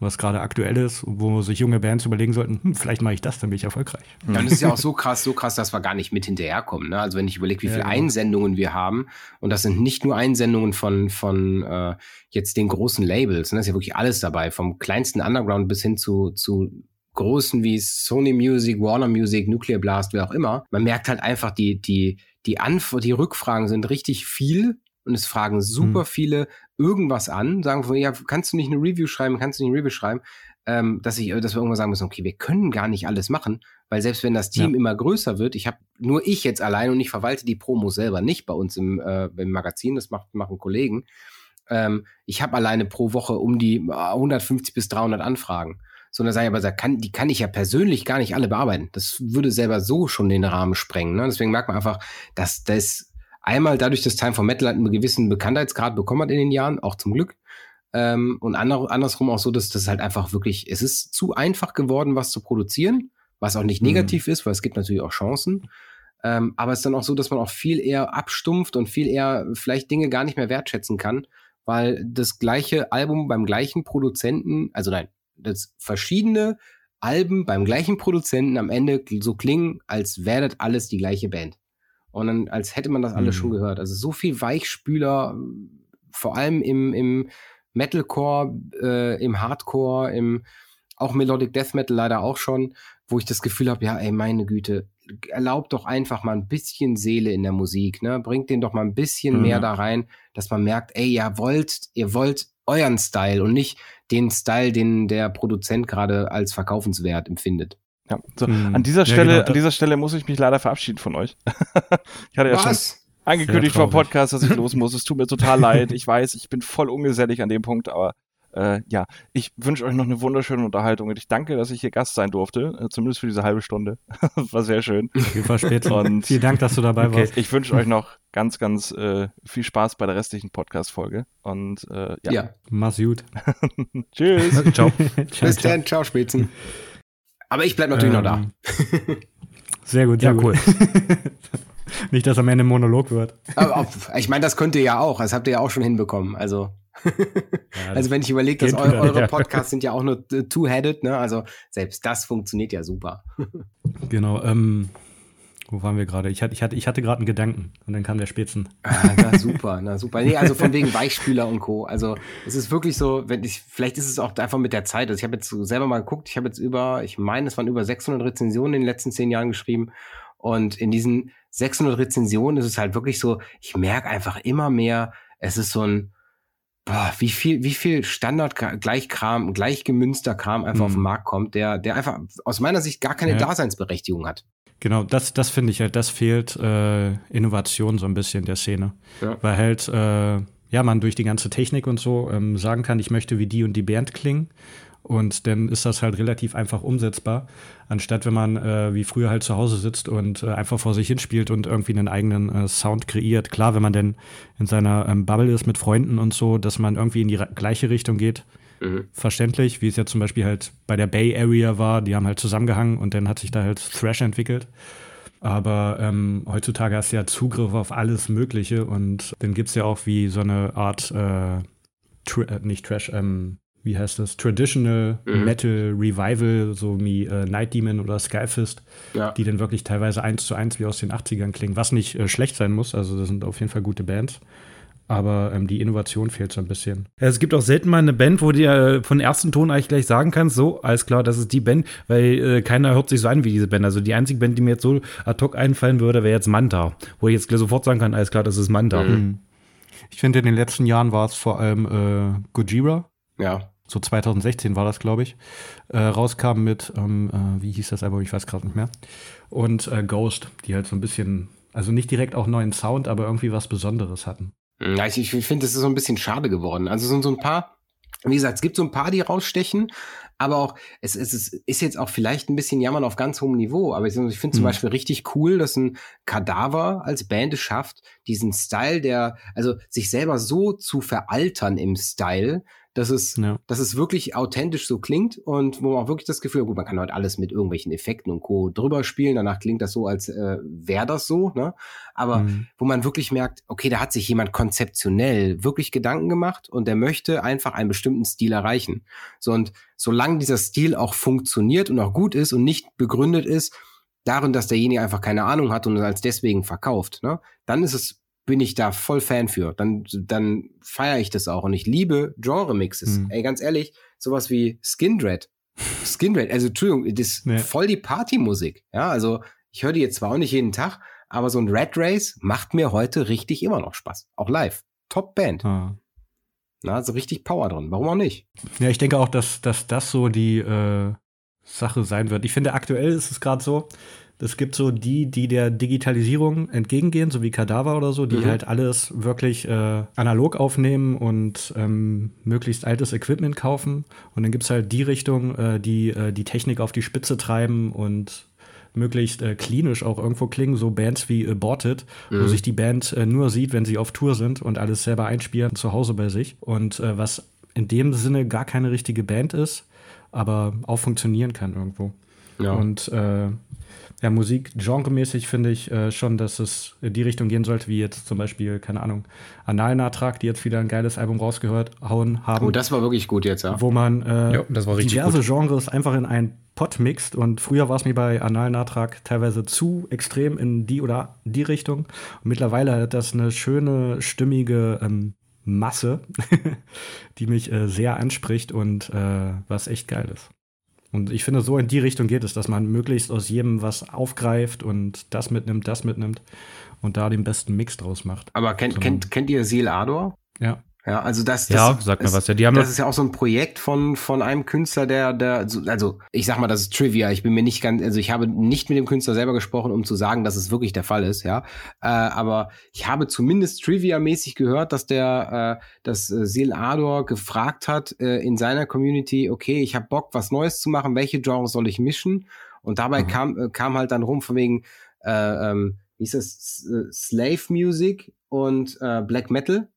was gerade aktuell ist, wo sich junge Bands überlegen sollten, hm, vielleicht mache ich das, dann bin ich erfolgreich. Ja, und es ist ja auch so krass, so krass, dass wir gar nicht mit hinterherkommen. Ne? Also wenn ich überlege, wie Ja, viele genau. Einsendungen wir haben, und das sind nicht nur Einsendungen von, von äh, jetzt den großen Labels, ne? das ist ja wirklich alles dabei, vom kleinsten Underground bis hin zu, zu großen wie Sony Music, Warner Music, Nuclear Blast, wer auch immer. Man merkt halt einfach, die, die, die Anf die Rückfragen sind richtig viel und es fragen super Hm. viele irgendwas an, sagen von, ja, kannst du nicht eine Review schreiben, kannst du nicht eine Review schreiben, ähm, dass ich, dass wir irgendwann sagen müssen, okay, wir können gar nicht alles machen, weil selbst wenn das Team Ja. immer größer wird, ich habe nur ich jetzt allein und ich verwalte die Promos selber nicht bei uns im, äh, im Magazin, das macht, machen Kollegen. Ähm, ich habe alleine pro Woche um die äh, 150 bis 300 Anfragen. Sondern sage ich aber, kann, die kann ich ja persönlich gar nicht alle bearbeiten. Das würde selber so schon den Rahmen sprengen. Ne? Deswegen merkt man einfach, dass das einmal dadurch, dass Time for Metal halt einen gewissen Bekanntheitsgrad bekommen hat in den Jahren, auch zum Glück. Ähm, und ander, andersrum auch so, dass das halt einfach wirklich, es ist zu einfach geworden, was zu produzieren, was auch nicht mhm. negativ ist, weil es gibt natürlich auch Chancen. Ähm, aber es ist dann auch so, dass man auch viel eher abstumpft und viel eher vielleicht Dinge gar nicht mehr wertschätzen kann, weil das gleiche Album beim gleichen Produzenten, also nein, dass verschiedene Alben beim gleichen Produzenten am Ende so klingen, als wäre das alles die gleiche Band. Und dann, als hätte man das alles mhm. schon gehört. Also so viel Weichspüler, vor allem im, im Metalcore, äh, im Hardcore, im auch Melodic Death Metal leider auch schon, wo ich das Gefühl habe, ja, ey, meine Güte, erlaubt doch einfach mal ein bisschen Seele in der Musik, ne? Bringt den doch mal ein bisschen mhm. mehr da rein, dass man merkt, ey, ihr wollt, ihr wollt euren Style und nicht den Style, den der Produzent gerade als verkaufenswert empfindet. Ja, so, hm. an dieser Stelle, ja, genau. an dieser Stelle muss ich mich leider verabschieden von euch. ich hatte ja schon angekündigt vor Podcast, dass ich los muss. Es tut mir total leid. Ich weiß, ich bin voll ungesellig an dem Punkt, aber äh, ja, ich wünsche euch noch eine wunderschöne Unterhaltung und ich danke, dass ich hier Gast sein durfte, äh, zumindest für diese halbe Stunde. War sehr schön. Viel verspätet. Und Vielen Dank, dass du dabei okay. warst. Ich wünsche euch noch ganz, ganz äh, viel Spaß bei der restlichen Podcast-Folge und äh, ja. ja. Mach's gut. Tschüss. ciao. Bis dann. Ciao, Spätzen. Aber ich bleib natürlich ähm, noch da. Ähm, sehr gut, sehr ja, cool. Nicht, dass am Ende ein Monolog wird. Aber, ich meine, das könnt ihr ja auch. Das habt ihr ja auch schon hinbekommen. Also ja, also wenn ich überlege, dass eu eure Podcasts sind ja auch nur two-headed, ne? Also selbst das funktioniert ja super. genau. Ähm, wo waren wir gerade? Ich hatte, ich hatte, ich hatte gerade einen Gedanken und dann kam der Spätzen. Ah, na super, na super. Nee, also von wegen Weichspüler und Co. Also es ist wirklich so, wenn ich, vielleicht ist es auch einfach mit der Zeit. Also ich habe jetzt selber mal geguckt, ich habe jetzt über, ich meine, es waren über 600 Rezensionen in den letzten zehn Jahren geschrieben. Und in diesen 600 Rezensionen ist es halt wirklich so, ich merke einfach immer mehr, es ist so ein, boah, wie viel, wie viel Standard Gleichkram, gleichgemünster Kram einfach hm. auf den mhm. Markt kommt, der, der einfach aus meiner Sicht gar keine ja. Daseinsberechtigung hat. Genau, das, das finde ich halt, das fehlt äh, Innovation so ein bisschen der Szene. Ja. Weil halt, äh, ja, man durch die ganze Technik und so ähm, sagen kann, ich möchte wie die und die Band klingen. Und dann ist das halt relativ einfach umsetzbar, anstatt wenn man äh, wie früher halt zu Hause sitzt und äh, einfach vor sich hinspielt und irgendwie einen eigenen äh, Sound kreiert. Klar, wenn man denn in seiner ähm, Bubble ist mit Freunden und so, dass man irgendwie in die gleiche Richtung geht. Mhm. Verständlich, wie es ja zum Beispiel halt bei der Bay Area war, die haben halt zusammengehangen und dann hat sich da halt Thrash entwickelt. Aber ähm, heutzutage hast du ja Zugriff auf alles Mögliche und dann gibt es ja auch wie so eine Art, äh, äh nicht Trash, ähm, wie heißt das, Traditional mhm. Metal Revival, so wie äh, Night Demon oder Skyfist, ja. die dann wirklich teilweise eins zu eins wie aus den 80ern klingen, was nicht äh, schlecht sein muss, also das sind auf jeden Fall gute Bands. Aber ähm, die Innovation fehlt so ein bisschen. Es gibt auch selten mal eine Band, wo du äh, von ersten Ton eigentlich gleich sagen kannst, so, alles klar, das ist die Band, weil äh, keiner hört sich so an wie diese Band. Also die einzige Band, die mir jetzt so ad hoc einfallen würde, wäre jetzt Manta, wo ich jetzt sofort sagen kann, alles klar, das ist Manta. Mhm. Ich finde, in den letzten Jahren war es vor allem äh, Gojira. Ja so 2016 war das, glaube ich, äh, rauskam mit, ähm, äh, wie hieß das Album, ich weiß gerade nicht mehr, und äh, Ghost, die halt so ein bisschen, also nicht direkt auch neuen Sound, aber irgendwie was Besonderes hatten. Ja, ich, ich finde, das ist so ein bisschen schade geworden. Also sind so ein paar, wie gesagt, es gibt so ein paar, die rausstechen, aber auch, es, es, es ist jetzt auch vielleicht ein bisschen Jammern auf ganz hohem Niveau, aber ich, ich finde zum mhm. Beispiel richtig cool, dass ein Kadaver als Band es schafft, diesen Style, der, also sich selber so zu veraltern im Style, dass es, ja. dass es wirklich authentisch so klingt und wo man auch wirklich das Gefühl hat, gut, man kann heute alles mit irgendwelchen Effekten und Co. drüber spielen, danach klingt das so, als äh, wäre das so, ne? Aber mhm. wo man wirklich merkt, okay, da hat sich jemand konzeptionell wirklich Gedanken gemacht und der möchte einfach einen bestimmten Stil erreichen. So und solange dieser Stil auch funktioniert und auch gut ist und nicht begründet ist, darin, dass derjenige einfach keine Ahnung hat und als deswegen verkauft, ne? Dann ist es bin ich da voll Fan für. Dann, dann feiere ich das auch. Und ich liebe Genre-Mixes. Mhm. Ey, ganz ehrlich, sowas wie Skindred. Skindred, also Entschuldigung, das ist ja. voll die Partymusik. Ja, also ich höre die jetzt zwar auch nicht jeden Tag, aber so ein Red Race macht mir heute richtig immer noch Spaß. Auch live. Top Band. Ah. Na, so richtig Power drin. Warum auch nicht? Ja, ich denke auch, dass, dass das so die äh, Sache sein wird. Ich finde, aktuell ist es gerade so, Es gibt so die, die der Digitalisierung entgegengehen, so wie Kadaver oder so, die Mhm. halt alles wirklich äh, analog aufnehmen und ähm, möglichst altes Equipment kaufen. Und dann gibt's halt die Richtung, äh, die äh, die Technik auf die Spitze treiben und möglichst äh, klinisch auch irgendwo klingen, so Bands wie Aborted, wo sich die Band äh, nur sieht, wenn sie auf Tour sind und alles selber einspielen, zu Hause bei sich. Und äh, was in dem Sinne gar keine richtige Band ist, aber auch funktionieren kann irgendwo. Ja. Und äh, ja, Musik genremäßig finde ich äh, schon, dass es in die Richtung gehen sollte, wie jetzt zum Beispiel, keine Ahnung, Analnatrag, die jetzt wieder ein geiles Album rausgehört hauen haben, Oh, das war wirklich gut jetzt, ja. wo man äh, Ja, das war richtig diverse Genres einfach in einen Pot mixt. Und früher war es mir bei Analnatrag teilweise zu extrem in die oder die Richtung. Und mittlerweile hat das eine schöne, stimmige ähm, Masse, die mich äh, sehr anspricht und äh, was echt geil ist. Und ich finde, so in die Richtung geht es, dass man möglichst aus jedem was aufgreift und das mitnimmt, das mitnimmt und da den besten Mix draus macht. Aber kennt, So. kennt, kennt ihr Seal Ador? Ja. Ja, also das, das Ja, sag mir ist, was. Ja, die haben das ist ja auch so ein Projekt von von einem Künstler, der der so- also ich sag mal, das ist Trivia. Ich bin mir nicht ganz, also ich habe nicht mit dem Künstler selber gesprochen, um zu sagen, dass es wirklich der Fall ist, ja. Äh, aber ich habe zumindest Trivia-mäßig gehört, dass der, äh, dass äh, Seal Ador gefragt hat äh, in seiner Community, okay, ich habe Bock, was Neues zu machen. Welche Genres soll ich mischen? Und dabei Mhm. kam äh, kam halt dann rum von wegen, äh, ähm, wie ist das, äh, Slave Music und äh, Black Metal.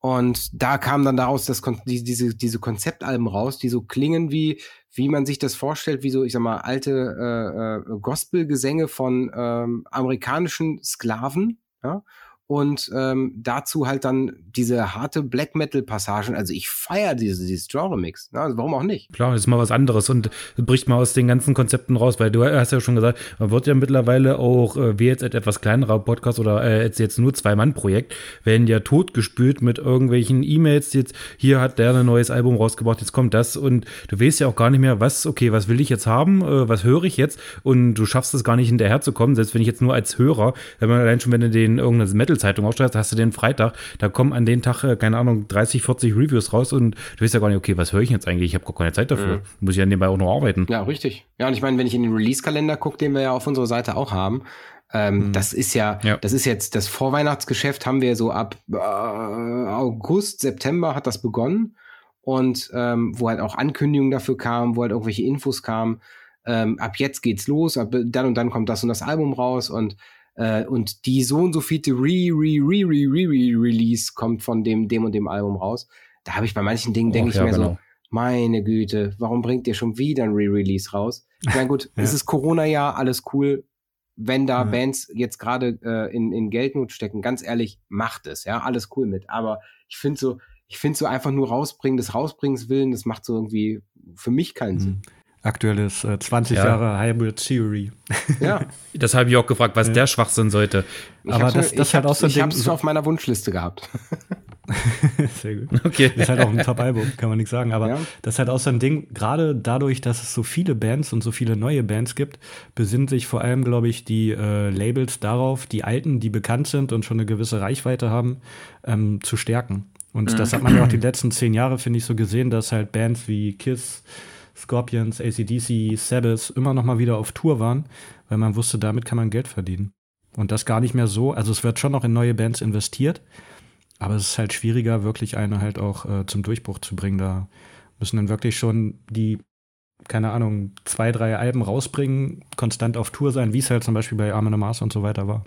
Und da kam dann daraus das, die, diese, diese Konzeptalben raus, die so klingen wie, wie man sich das vorstellt, wie so, ich sag mal, alte äh, äh, Gospelgesänge von ähm, amerikanischen Sklaven, ja. Und ähm, dazu halt dann diese harte Black Metal-Passagen. Also ich feiere diese, dieses Genre-Mix. Ne? Also warum auch nicht? Klar, das ist mal was anderes und bricht mal aus den ganzen Konzepten raus, weil du hast ja schon gesagt, man wird ja mittlerweile auch, äh, wie jetzt ein etwas kleinerer Podcast oder äh, jetzt, jetzt nur Zwei-Mann-Projekt, werden ja totgespült mit irgendwelchen E-Mails, jetzt hier hat der ein neues Album rausgebracht, jetzt kommt das und du weißt ja auch gar nicht mehr, was, okay, was will ich jetzt haben, äh, was höre ich jetzt und du schaffst es gar nicht hinterherzukommen, selbst wenn ich jetzt nur als Hörer, wenn man allein schon, wenn du den irgendeine Metal-Zeitung aufschreibst, hast du den Freitag, da kommen an den Tag, äh, keine Ahnung, 30, 40 Reviews raus und du weißt ja gar nicht, okay, was höre ich jetzt eigentlich? Ich habe gar keine Zeit dafür. Muss ich ja nebenbei auch noch arbeiten. Ja, richtig. Ja, und ich meine, wenn ich in den Release-Kalender gucke, den wir ja auf unserer Seite auch haben, ähm, das ist ja, Ja. das ist jetzt das Vorweihnachtsgeschäft haben wir so ab äh, August, September hat das begonnen und ähm, wo halt auch Ankündigungen dafür kamen, wo halt irgendwelche Infos kamen. Ähm, ab jetzt geht's los, ab dann und dann kommt das und das Album raus und äh, und die so und so viele Re, Re, Re, Re, Re, Re Release kommt von dem, dem und dem Album raus. Da habe ich bei manchen Dingen, denke ich ja, mir so, genau. meine Güte, warum bringt ihr schon wieder ein Re-Release raus? Ich meine, gut, Ja. es ist Corona-Jahr, alles cool. Wenn da Ja. Bands jetzt gerade äh, in, in Geldnot stecken, ganz ehrlich, macht es, ja, alles cool mit. Aber ich finde so, ich finde so einfach nur rausbringen, des Rausbringens willen, das macht so irgendwie für mich keinen Sinn. Aktuelles äh, 20 Ja. Jahre Hybrid Theory. Ja, Das habe ich auch gefragt, was der Schwachsinn sollte. ich Aber das- das ich ist halt auch so ein Ich Ding, habe es so- auf meiner Wunschliste gehabt. Sehr gut. Okay. Ist halt auch ein Top-Album, kann man nichts sagen. Aber Ja. das ist halt auch so ein Ding, gerade dadurch, dass es so viele Bands und so viele neue Bands gibt, besinnen sich vor allem, glaube ich, die äh, Labels darauf, die alten, die bekannt sind und schon eine gewisse Reichweite haben, ähm, zu stärken. Und das hat man ja auch die letzten zehn Jahre, finde ich, so gesehen, dass halt Bands wie Kiss, Scorpions, ACDC, Sabbath immer noch mal wieder auf Tour waren, weil man wusste, damit kann man Geld verdienen. Und das gar nicht mehr so. Also es wird schon noch in neue Bands investiert, aber es ist halt schwieriger, wirklich eine halt auch äh, zum Durchbruch zu bringen. Da müssen dann wirklich schon die, keine Ahnung, zwei, drei Alben rausbringen, konstant auf Tour sein, wie es halt zum Beispiel bei Armin Mars und so weiter war.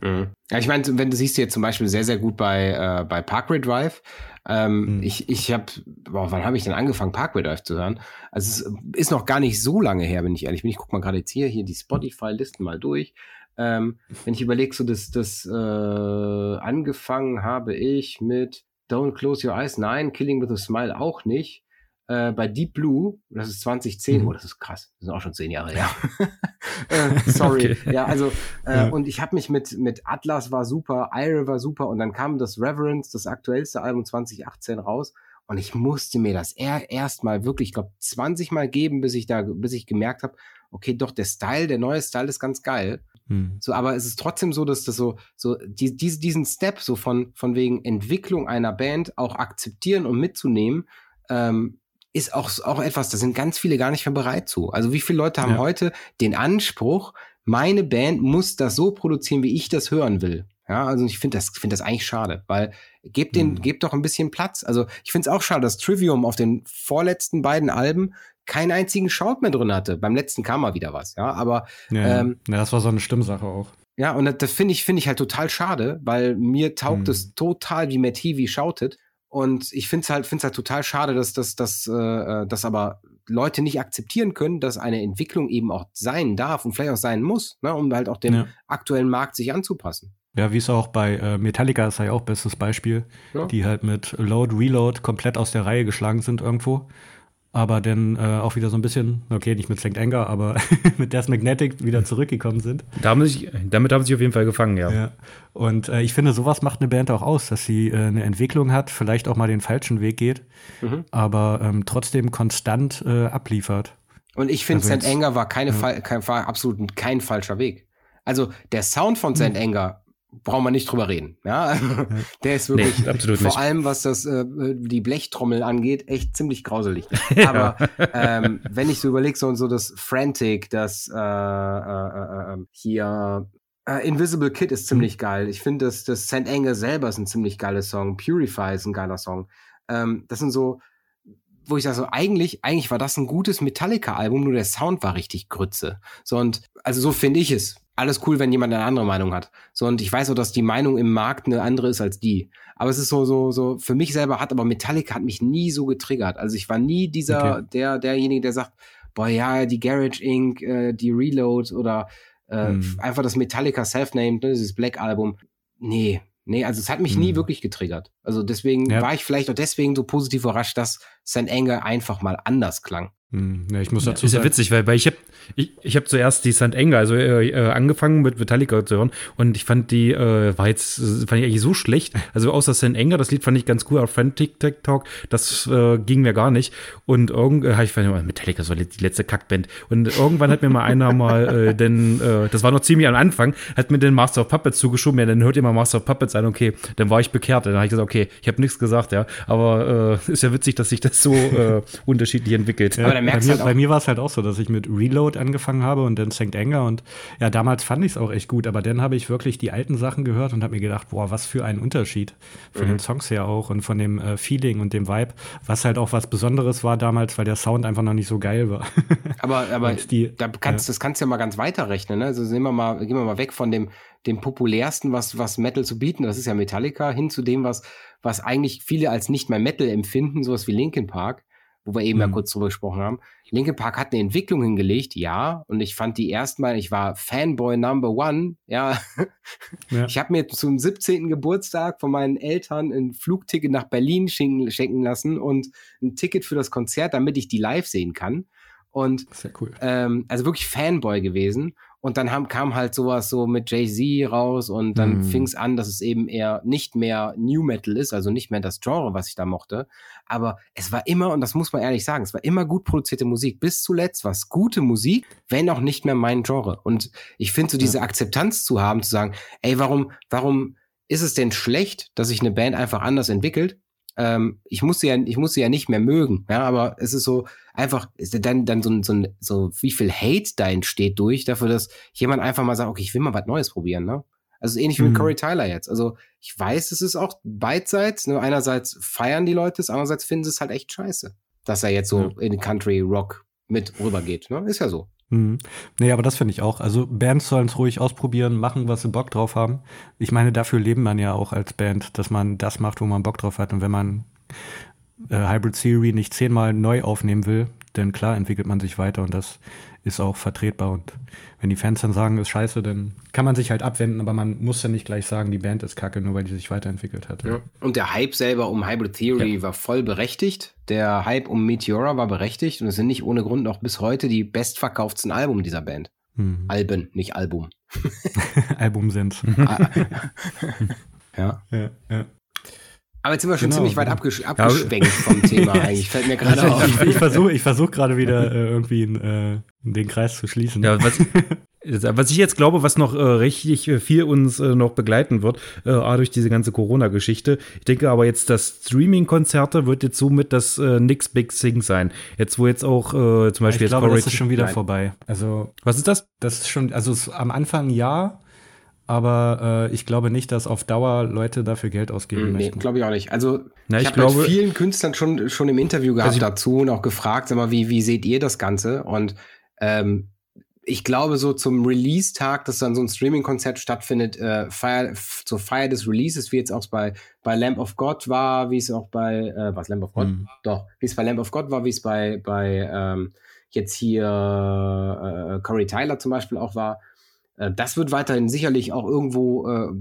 Ja, ich meine, wenn du siehst jetzt zum Beispiel sehr, sehr gut bei, äh, bei Parkway Drive. Ähm, Mhm. Ich, ich habe, wann habe ich denn angefangen, Parkway Drive zu hören? Also es ist noch gar nicht so lange her, wenn ich ehrlich bin. Ich guck mal gerade jetzt hier, hier die Spotify-Listen mal durch. Ähm, wenn ich überlege, so das, das äh, angefangen habe ich mit Don't Close Your Eyes, nein, Killing with a Smile auch nicht. Äh, bei Deep Blue, das ist 2010, Mhm. oh, das ist krass, das sind auch schon zehn Jahre her. äh, sorry. Okay. Ja, also, äh, Ja. und ich habe mich mit, mit Atlas war super, Ire war super und dann kam das Reverence, das aktuellste Album 2018 raus und ich musste mir das er erst mal wirklich, ich glaube, 20 Mal geben, bis ich da, bis ich gemerkt habe, okay, doch, der Style, der neue Style ist ganz geil. Hm. So, aber es ist trotzdem so, dass das so, so die, die, diesen Step so von, von wegen Entwicklung einer Band auch akzeptieren und mitzunehmen, ähm, ist auch, auch etwas, da sind ganz viele gar nicht mehr bereit zu. Also wie viele Leute haben Ja. heute den Anspruch, meine Band muss das so produzieren, wie ich das hören will. Ja, also ich finde das, finde das eigentlich schade, weil gebt den, mhm. gebt doch ein bisschen Platz. Also ich finde es auch schade, dass Trivium auf den vorletzten beiden Alben keinen einzigen Shout mehr drin hatte. Beim letzten kam mal wieder was, ja, aber ja, ähm, ja, das war so eine Stimmsache auch. Ja, und das, das finde ich, finde ich halt total schade, weil mir taugt mhm. es total, wie Matt Heavy shoutet. Und ich finde es halt, finde es halt total schade, dass, dass, dass, äh, dass aber Leute nicht akzeptieren können, dass eine Entwicklung eben auch sein darf und vielleicht auch sein muss, ne, um halt auch dem ja. aktuellen Markt sich anzupassen. Ja, wie es auch bei äh, Metallica ist ja auch bestes Beispiel, ja. die halt mit Load, Reload komplett aus der Reihe geschlagen sind irgendwo aber dann äh, auch wieder so ein bisschen, okay, nicht mit St. Anger, aber mit Death Magnetic wieder zurückgekommen sind. Da haben sich, damit haben sie auf jeden Fall gefangen, ja. ja. Und äh, ich finde, sowas macht eine Band auch aus, dass sie äh, eine Entwicklung hat, vielleicht auch mal den falschen Weg geht, mhm. aber ähm, trotzdem konstant äh, abliefert. Und ich finde, also St. Anger war, keine ja. kein, war absolut kein falscher Weg. Also der Sound von St. Mhm. Anger brauchen wir nicht drüber reden. Ja, der ist wirklich nee, vor nicht. allem, was das äh, die Blechtrommel angeht, echt ziemlich grauselig. ja. Aber ähm, wenn ich so überlege, so und so das Frantic, das äh, äh, äh, ähm, hier äh, Invisible Kid ist ziemlich mhm. geil. Ich finde, das, das St. Anger selber ist ein ziemlich geiler Song. Purify ist ein geiler Song. Ähm, das sind so, wo ich sage so, eigentlich, eigentlich war das ein gutes Metallica-Album, nur der Sound war richtig Grütze. So und, also so finde ich es alles cool, wenn jemand eine andere Meinung hat. So, und ich weiß auch, dass die Meinung im Markt eine andere ist als die. Aber es ist so, so, so, für mich selber hat aber Metallica hat mich nie so getriggert. Also ich war nie dieser, okay. der, derjenige, der sagt, boah, ja, die Garage Inc., äh, die Reload oder äh, hm. einfach das Metallica Self-Named, ne, dieses Black Album. Nee, nee, also es hat mich hm. nie wirklich getriggert. Also deswegen ja. war ich vielleicht auch deswegen so positiv überrascht, dass St. Anger einfach mal anders klang. Hm, ja, ich muss dazu ist ja witzig, weil, weil ich habe ich, ich hab zuerst die St. Anger, also äh, äh, angefangen mit Metallica zu hören und ich fand die, äh, war jetzt, fand ich eigentlich so schlecht. Also außer St. Anger, das Lied fand ich ganz cool, auch Friend Tic Talk, das äh, ging mir gar nicht. Und irgendwann, äh, ich fand, Metallica so die letzte Kackband. Und irgendwann hat mir mal einer mal, äh, denn, äh, das war noch ziemlich am Anfang, hat mir den Master of Puppets zugeschoben, ja, dann hört ihr mal Master of Puppets an, okay, dann war ich bekehrt. Dann habe ich gesagt, okay, ich habe nichts gesagt, ja, aber äh, ist ja witzig, dass sich das so äh, unterschiedlich entwickelt. Ja bei mir, halt bei mir war es halt auch so, dass ich mit Reload angefangen habe und dann St. Anger und ja, damals fand ich es auch echt gut, aber dann habe ich wirklich die alten Sachen gehört und habe mir gedacht, boah, was für ein Unterschied von mhm. den Songs her auch und von dem äh, Feeling und dem Vibe, was halt auch was Besonderes war damals, weil der Sound einfach noch nicht so geil war. aber aber die, da kannst, ja. das kannst du ja mal ganz weiterrechnen, ne? Also sehen wir mal, gehen wir mal weg von dem dem populärsten, was, was Metal zu bieten, das ist ja Metallica, hin zu dem, was, was eigentlich viele als nicht mehr Metal empfinden, sowas wie Linkin Park wo wir eben mhm. ja kurz drüber gesprochen haben. Linkin Park hat eine Entwicklung hingelegt, ja, und ich fand die erstmal, ich war Fanboy Number One, ja. ja. Ich habe mir zum 17. Geburtstag von meinen Eltern ein Flugticket nach Berlin schenken lassen und ein Ticket für das Konzert, damit ich die live sehen kann. Und Sehr cool. ähm, also wirklich Fanboy gewesen. Und dann haben, kam halt sowas so mit Jay-Z raus und dann mm. fing es an, dass es eben eher nicht mehr New Metal ist, also nicht mehr das Genre, was ich da mochte. Aber es war immer, und das muss man ehrlich sagen, es war immer gut produzierte Musik. Bis zuletzt war es gute Musik, wenn auch nicht mehr mein Genre. Und ich finde so diese ja. Akzeptanz zu haben, zu sagen, ey, warum, warum ist es denn schlecht, dass sich eine Band einfach anders entwickelt? Ähm, ich muss sie ja, ich muss sie ja nicht mehr mögen, ja, aber es ist so einfach, ist dann, dann so, so, so, wie viel Hate da entsteht durch, dafür, dass jemand einfach mal sagt, okay, ich will mal was Neues probieren, ne? Also ähnlich wie mit mhm. Corey Tyler jetzt. Also ich weiß, es ist auch beidseits. Ne? Einerseits feiern die Leute es, andererseits finden sie es halt echt scheiße, dass er jetzt so ja. in Country Rock mit rübergeht. Ne? Ist ja so. Mhm. Nee, aber das finde ich auch. Also Bands sollen es ruhig ausprobieren, machen, was sie Bock drauf haben. Ich meine, dafür lebt man ja auch als Band, dass man das macht, wo man Bock drauf hat. Und wenn man äh, Hybrid Theory nicht zehnmal neu aufnehmen will, dann klar entwickelt man sich weiter und das ist auch vertretbar. Und wenn die Fans dann sagen, ist scheiße, dann kann man sich halt abwenden, aber man muss ja nicht gleich sagen, die Band ist kacke, nur weil die sich weiterentwickelt hat. Ja. Und der Hype selber um Hybrid Theory ja. war voll berechtigt. Der Hype um Meteora war berechtigt und es sind nicht ohne Grund noch bis heute die bestverkauften Alben dieser Band. Mhm. Alben, nicht Album. Album sind. ja. ja, ja. Aber jetzt sind wir schon genau, ziemlich weit abgesch abgeschwenkt ja. vom Thema eigentlich. Fällt mir gerade also auf. Ich, ich versuche ich versuch gerade wieder äh, irgendwie äh, den Kreis zu schließen. Ja, was, Was ich jetzt glaube, was noch äh, richtig viel uns äh, noch begleiten wird, äh, durch diese ganze Corona-Geschichte. Ich denke aber jetzt, das Streaming-Konzerte wird jetzt somit das äh, Nix Big Thing sein. Jetzt, wo jetzt auch äh, zum Beispiel ich jetzt glaube, das ist schon wieder Nein. vorbei. Also, Was ist das? das ist schon, also am Anfang ja, aber äh, ich glaube nicht, dass auf Dauer Leute dafür Geld ausgeben Nee, möchten. glaube ich auch nicht. Also Na, ich ich habe mit vielen Künstlern schon, schon im Interview gehabt Also dazu und auch gefragt, sag mal, wie, wie seht ihr das Ganze? Und ähm, ich glaube, so zum Release-Tag, dass dann so ein Streaming-Konzert stattfindet, äh, Feier, zur Feier des Releases, wie jetzt auch bei, bei Lamp of God war, wie es auch bei, äh, was Lamp of God? Hm. Doch, wie es bei Lamp of God war, wie es bei, bei ähm, jetzt hier äh, Corey Tyler zum Beispiel auch war. Äh, das wird weiterhin sicherlich auch irgendwo äh,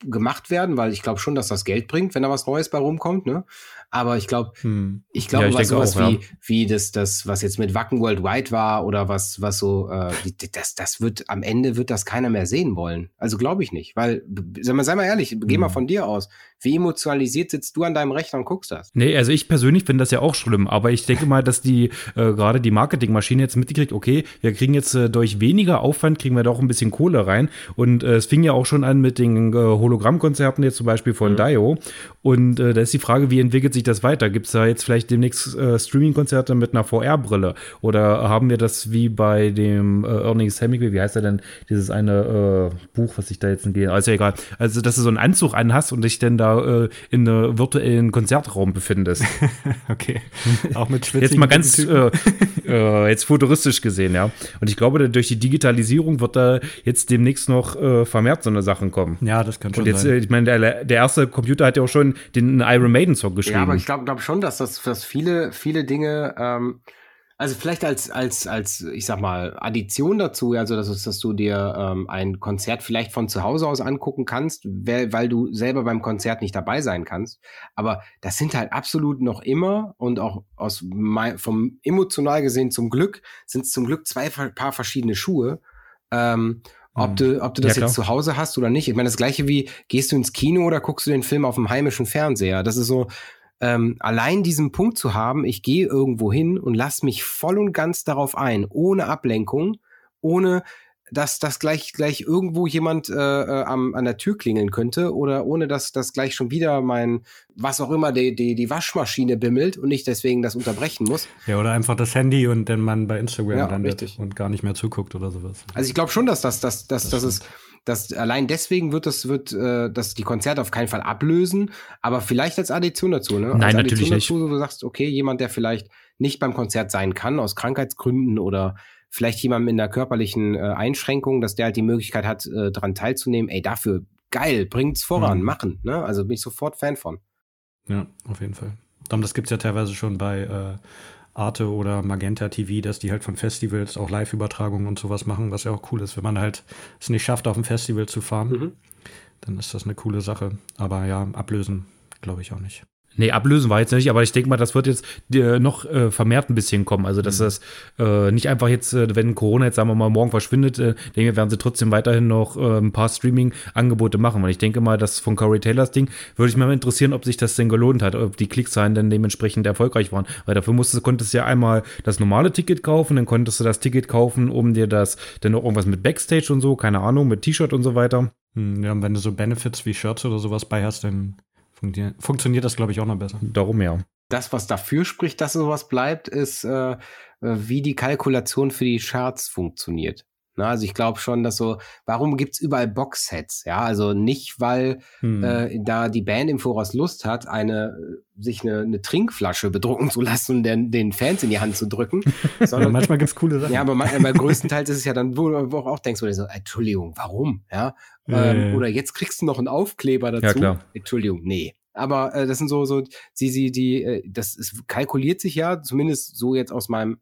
gemacht werden, weil ich glaube schon, dass das Geld bringt, wenn da was Neues bei rumkommt. Ne? Aber ich glaube, Hm. ich glaube, Ja, was sowas auch, wie, ja. wie das, das, was jetzt mit Wacken Worldwide war oder was, was so, äh, das, das wird, am Ende wird das keiner mehr sehen wollen. Also glaube ich nicht, weil, sag mal, sei mal ehrlich, geh mal Hm. von dir aus. Wie emotionalisiert sitzt du an deinem Rechner und guckst das? Nee, also ich persönlich finde das ja auch schlimm, aber ich denke mal, dass die äh, gerade die Marketingmaschine jetzt mitgekriegt, okay, wir kriegen jetzt äh, durch weniger Aufwand, kriegen wir doch ein bisschen Kohle rein. Und äh, es fing ja auch schon an mit den äh, Hologrammkonzerten jetzt zum Beispiel von Dio. Und äh, da ist die Frage, wie entwickelt sich das weiter? Gibt es da jetzt vielleicht demnächst äh, Streaming-Konzerte mit einer VR-Brille? Oder haben wir das wie bei dem äh, Ernest Hemingway, wie heißt er denn, dieses eine äh, Buch, was ich da jetzt gehe? Also egal. Also, dass du so einen Anzug anhast und dich dann da äh, in einem virtuellen Konzertraum befindest. Okay. Auch mit Jetzt schwitzigen mal ganz äh, äh, jetzt futuristisch gesehen, ja. Und ich glaube, durch die Digitalisierung wird da jetzt demnächst noch äh, vermehrt so eine Sachen kommen. Ja, das kann schon Und jetzt, sein. ich meine, der, der erste Computer hat ja auch schon den Iron Maiden Song geschrieben. Ja, aber ich glaube glaub schon, dass das dass viele, viele Dinge, ähm, also vielleicht als, als, als, ich sag mal, Addition dazu, also dass, dass du dir ähm, ein Konzert vielleicht von zu Hause aus angucken kannst, weil, weil du selber beim Konzert nicht dabei sein kannst. Aber das sind halt absolut noch immer und auch aus mein, vom emotional gesehen zum Glück sind es zum Glück zwei Paar verschiedene Schuhe. Ähm, ob Mhm. du, ob du das Ja, jetzt zu Hause hast oder nicht. Ich meine, das gleiche wie, gehst du ins Kino oder guckst du den Film auf dem heimischen Fernseher? Das ist so, ähm, allein diesen Punkt zu haben, ich gehe irgendwo hin und lass mich voll und ganz darauf ein, ohne Ablenkung, ohne dass das gleich gleich irgendwo jemand äh, äh, am, an der Tür klingeln könnte oder ohne dass das gleich schon wieder mein was auch immer die, die, die Waschmaschine bimmelt und ich deswegen das unterbrechen muss. Ja, oder einfach das Handy und dann man bei Instagram Ja, landet richtig. und gar nicht mehr zuguckt oder sowas. Also ich glaube schon, dass das, dass, dass, dass es, dass allein deswegen wird es, wird, äh, dass die Konzerte auf keinen Fall ablösen, aber vielleicht als Addition dazu, ne? Nein, als natürlich Addition nicht. Dazu, wo du sagst, okay, jemand, der vielleicht nicht beim Konzert sein kann, aus Krankheitsgründen oder vielleicht jemand mit einer körperlichen äh, Einschränkung, dass der halt die Möglichkeit hat, äh, daran teilzunehmen, ey, dafür geil, bringt's voran, Mhm. machen, ne? Also bin ich sofort Fan von. Ja, auf jeden Fall. Das gibt es ja teilweise schon bei äh, Arte oder Magenta TV, dass die halt von Festivals auch Live-Übertragungen und sowas machen, was ja auch cool ist. Wenn man halt es nicht schafft, auf ein Festival zu fahren, Mhm. dann ist das eine coole Sache. Aber ja, ablösen glaube ich auch nicht. Nee, ablösen war jetzt nicht, aber ich denke mal, das wird jetzt äh, noch äh, vermehrt ein bisschen kommen. Also, dass Mhm. das äh, nicht einfach jetzt, äh, wenn Corona jetzt, sagen wir mal, morgen verschwindet, äh, denke ich, werden sie trotzdem weiterhin noch ein paar Streaming-Angebote machen. Und ich denke mal, das von Corey Taylors Ding würde ich mal interessieren, ob sich das denn gelohnt hat, ob die Klickzahlen dann dementsprechend erfolgreich waren. Weil dafür musstest, konntest du ja einmal das normale Ticket kaufen, dann konntest du das Ticket kaufen, um dir das, dann noch irgendwas mit Backstage und so, keine Ahnung, mit T-Shirt und so weiter. Hm, ja, und wenn du so Benefits wie Shirts oder sowas bei hast, dann funktio- funktioniert das, glaube ich, auch noch besser. Darum ja. Das, was dafür spricht, dass sowas bleibt, ist, äh, äh, wie die Kalkulation für die Charts funktioniert. Na, also ich glaube schon, dass so, warum gibt's überall Boxsets? Ja, also nicht, weil Hm. äh, da die Band im Voraus Lust hat, eine äh, sich eine, eine Trinkflasche bedrucken zu lassen und den, den Fans in die Hand zu drücken. ja, sondern, manchmal gibt es coole Sachen. ja, aber, ma- aber größtenteils ist es ja dann, wo, du auch denkst, wo du so, Entschuldigung, warum? Ja, Ja, ähm, ja, ja. Oder jetzt kriegst du noch einen Aufkleber dazu. Ja, klar. Entschuldigung, nee. Aber äh, das sind so, so, sie, sie, die, äh, das ist, kalkuliert sich ja, zumindest so jetzt aus meinem,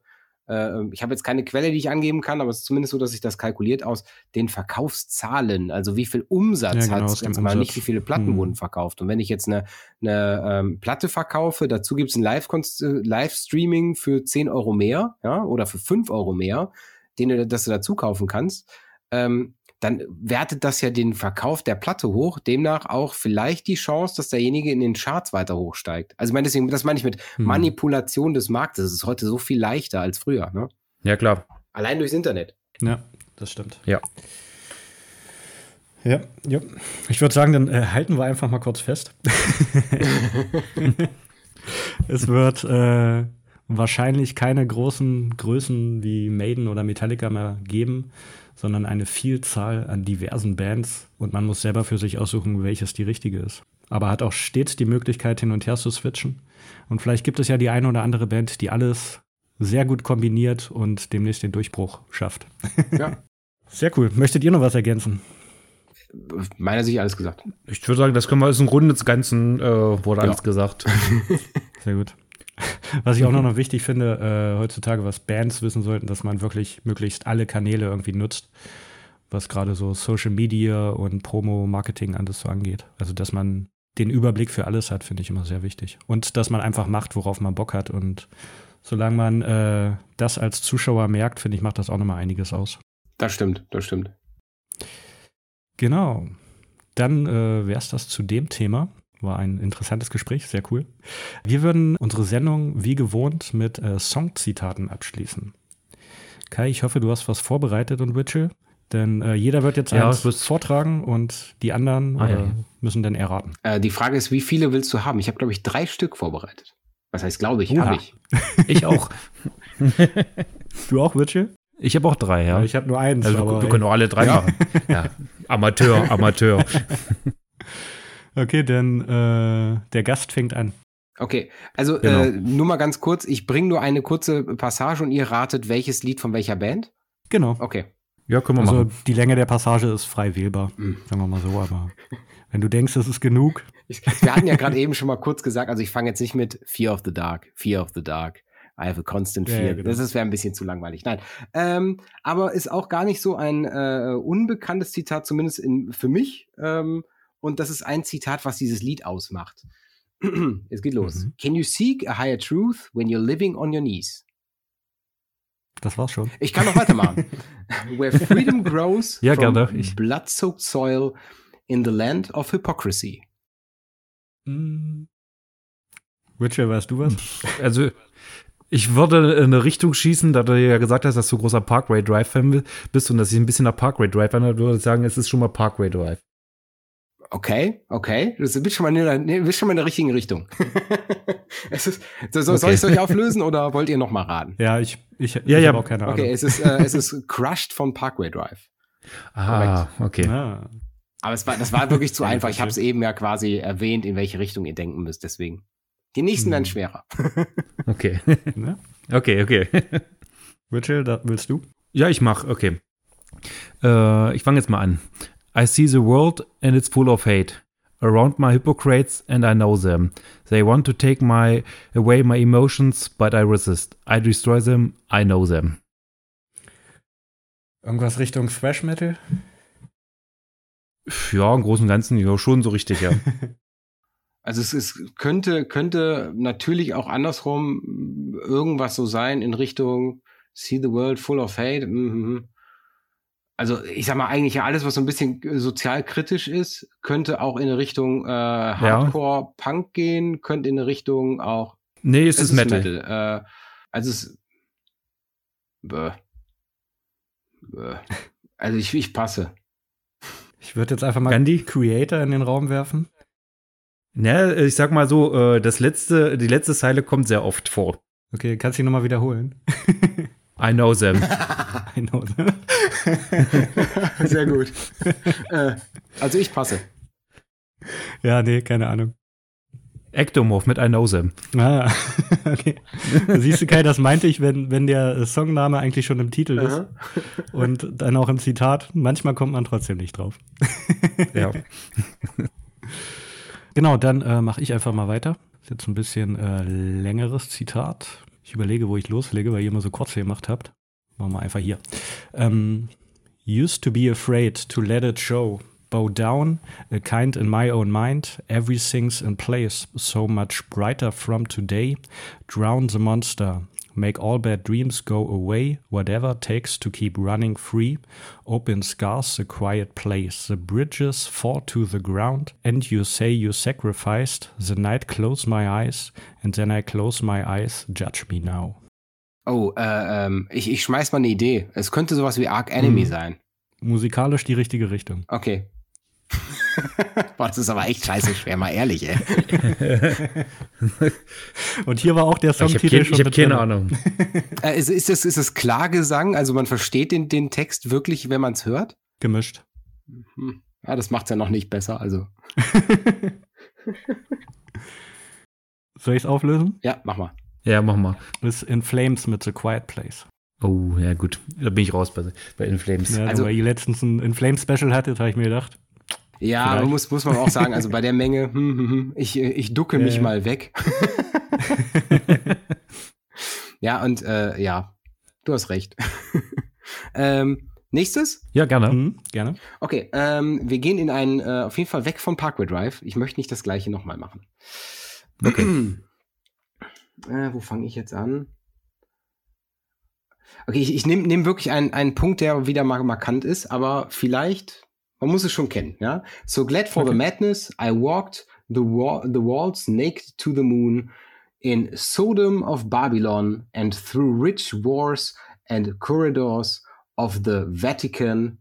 äh, ich habe jetzt keine Quelle, die ich angeben kann, aber es ist zumindest so, dass sich das kalkuliert aus den Verkaufszahlen, also wie viel Umsatz Ja, genau, hat es jetzt mal, Umsatz. nicht wie viele Platten Hm. wurden verkauft. Und wenn ich jetzt eine, eine ähm, Platte verkaufe, dazu gibt es ein Live- äh, Live-Streaming für 10 Euro mehr, ja, oder für 5 Euro mehr, den du, dass du dazu kaufen kannst, ähm, dann wertet das ja den Verkauf der Platte hoch, demnach auch vielleicht die Chance, dass derjenige in den Charts weiter hochsteigt. Also ich meine, deswegen, das meine ich mit Hm. Manipulation des Marktes. Es ist heute so viel leichter als früher, ne? Ja, klar. Allein durchs Internet. Ja, das stimmt. Ja. Ja, ja. Ich würde sagen, dann äh, halten wir einfach mal kurz fest. es wird äh, wahrscheinlich keine großen Größen wie Maiden oder Metallica mehr geben, sondern eine Vielzahl an diversen Bands und man muss selber für sich aussuchen, welches die richtige ist. Aber hat auch stets die Möglichkeit, hin und her zu switchen. Und vielleicht gibt es ja die eine oder andere Band, die alles sehr gut kombiniert und demnächst den Durchbruch schafft. Ja. Sehr cool. Möchtet ihr noch was ergänzen? Meiner Sicht alles gesagt. Ich würde sagen, das können wir als im Grunde des Ganzen äh, wurde Ja. alles gesagt. Sehr gut. Was ich auch noch, noch wichtig finde, äh, heutzutage, was Bands wissen sollten, dass man wirklich möglichst alle Kanäle irgendwie nutzt, was gerade so Social Media und Promo, Marketing alles so angeht. Also, dass man den Überblick für alles hat, finde ich immer sehr wichtig. Und dass man einfach macht, worauf man Bock hat. Und solange man äh, das als Zuschauer merkt, finde ich, macht das auch nochmal einiges aus. Das stimmt, das stimmt. Genau. Dann äh, wäre es das zu dem Thema. War ein interessantes Gespräch, sehr cool. Wir würden unsere Sendung wie gewohnt mit äh, Songzitaten abschließen. Kai, ich hoffe, du hast was vorbereitet und Witchell. Denn äh, jeder wird jetzt Ja, eins vortragen und die anderen Ah, äh, ja, ja. müssen dann erraten. Äh, die Frage ist, wie viele willst du haben? Ich habe, glaube ich, drei Stück vorbereitet. Was heißt, glaube ich, habe ich. Ich auch. Du auch, Witchell? Ich habe auch drei, ja. Ich habe nur eins. also, aber, wir, wir können auch alle drei Ja. machen. Ja. Amateur, Amateur. okay, denn äh, der Gast fängt an. Okay, also Genau. äh, nur mal ganz kurz. Ich bringe nur eine kurze Passage und ihr ratet, welches Lied von welcher Band? Genau. Okay. Ja, können wir Also machen. die Länge der Passage ist frei wählbar, Mhm. sagen wir mal so. Aber wenn du denkst, das ist genug, Ich, wir hatten ja gerade eben schon mal kurz gesagt, also ich fange jetzt nicht mit Fear of the Dark, Fear of the Dark. I have a constant Ja, fear. ja, genau. Das wäre ein bisschen zu langweilig. Nein. Ähm, aber ist auch gar nicht so ein äh, unbekanntes Zitat, zumindest in, für mich. Ähm, und das ist ein Zitat, was dieses Lied ausmacht. es geht los. Mhm. Can you seek a higher truth when you're living on your knees? das war's schon. Ich kann noch weitermachen. Where freedom grows Ja, from gerne. Ich- blood-soaked soil in the land of hypocrisy. Mm. Witcher, weißt du was? Also, ich würde in eine Richtung schießen, da du ja gesagt hast, dass du großer Parkway Drive-Fan bist und dass ich ein bisschen nach Parkway Drive an würde ich sagen, es ist schon mal Parkway Drive. Okay, okay. Du bist schon mal in der, nee, bist schon mal in der richtigen Richtung. es ist, so, so, Soll Okay. ich es euch auflösen oder wollt ihr noch mal raten? Ja, ich, ich, Ja, ich ja. habe auch keine Ahnung. Okay, es ist, äh, es ist Crushed von Parkway Drive. Ah, okay. Ah, Aber es war, das war wirklich zu einfach. Ich habe es eben ja quasi erwähnt, in welche Richtung ihr denken müsst. Deswegen. Die nächsten Hm. werden schwerer. Okay. ne? Okay, okay. Witcher, da willst du? Ja, ich mach, okay. Äh, ich fange jetzt mal an. I see the world and it's full of hate. Around my hypocrites and I know them. They want to take my away my emotions, but I resist. I destroy them, I know them. Irgendwas Richtung Thrash Metal? Ja, im Großen und Ganzen, ja, schon so richtig, ja. Also es ist, könnte, könnte natürlich auch andersrum irgendwas so sein in Richtung See the World Full of Hate. Mhm. Also ich sag mal eigentlich ja alles, was so ein bisschen sozial kritisch ist, könnte auch in eine Richtung äh, Hardcore Punk gehen, könnte in eine Richtung auch Nee, es, ist Metal. Äh, also es bäh. Bäh. also ich, ich passe. Ich würde jetzt einfach mal Gandhi? Creator in den Raum werfen. Ne, ich sag mal so, äh, das letzte, die letzte Zeile kommt sehr oft vor. Okay, kannst du ihn nochmal wiederholen? I know them. I know. Sehr gut. äh, also ich passe. ja, nee, keine Ahnung. Ectomorph mit I know them. Ah, okay. Siehst du, Kai, das meinte ich, wenn, wenn der Songname eigentlich schon im Titel ist Aha. und dann auch im Zitat. Manchmal kommt man trotzdem nicht drauf. Ja. Genau, dann äh, mache ich einfach mal weiter. Ist jetzt ein bisschen äh, längeres Zitat. Ich überlege, wo ich loslege, weil ihr immer so kurz gemacht habt. Machen wir einfach hier. Ähm, used to be afraid to let it show. Bow down, a kind in my own mind. Everything's in place, so much brighter from today. Drown the monster. Make all bad dreams go away. Whatever takes to keep running free. Open scars, a quiet place. The bridges fall to the ground, and you say you sacrificed. The night close my eyes, and then I close my eyes. Judge me now. Oh, äh, ähm, ich, ich schmeiß mal eine Idee. Es könnte sowas wie Arc Enemy Hm. sein. Musikalisch die richtige Richtung. Okay. Boah, das ist aber echt scheiße schwer, mal ehrlich, ey. Und hier war auch der Ich habe Songtitel kein, schon ich hab mit keine drin. Ahnung. Äh, ist, ist, das, ist das Klargesang? Also man versteht den, den Text wirklich, wenn man es hört? Gemischt. Hm. Ja, das macht's ja noch nicht besser. Also, Soll ich es auflösen? ja, mach mal. Ja, mach mal. Das ist In Flames mit The Quiet Place. Oh, ja gut. Da bin ich raus bei, bei In Flames. Ja, Also- weil ihr letztens ein In Flames Special hattet, habe ich mir gedacht. Ja, Vielleicht. muss, muss man auch sagen, also bei der Menge, hm, hm, hm, ich, äh, ich ducke mich Ja. mal weg. ja, und äh, ja, du hast recht. ähm, nächstes? Ja, gerne. Mhm, gerne. Okay, ähm, wir gehen in einen, äh, auf jeden Fall weg vom Parkway Drive. Ich möchte nicht das gleiche nochmal machen. Okay. äh, wo fange ich jetzt an? Okay, ich, ich nehme nehm wirklich einen, einen Punkt, der wieder mal markant ist, aber vielleicht, man muss es schon kennen, ja? So glad for the Okay. madness, I walked the, wa the walls naked to the moon in Sodom of Babylon and through rich wars and corridors of the Vatican,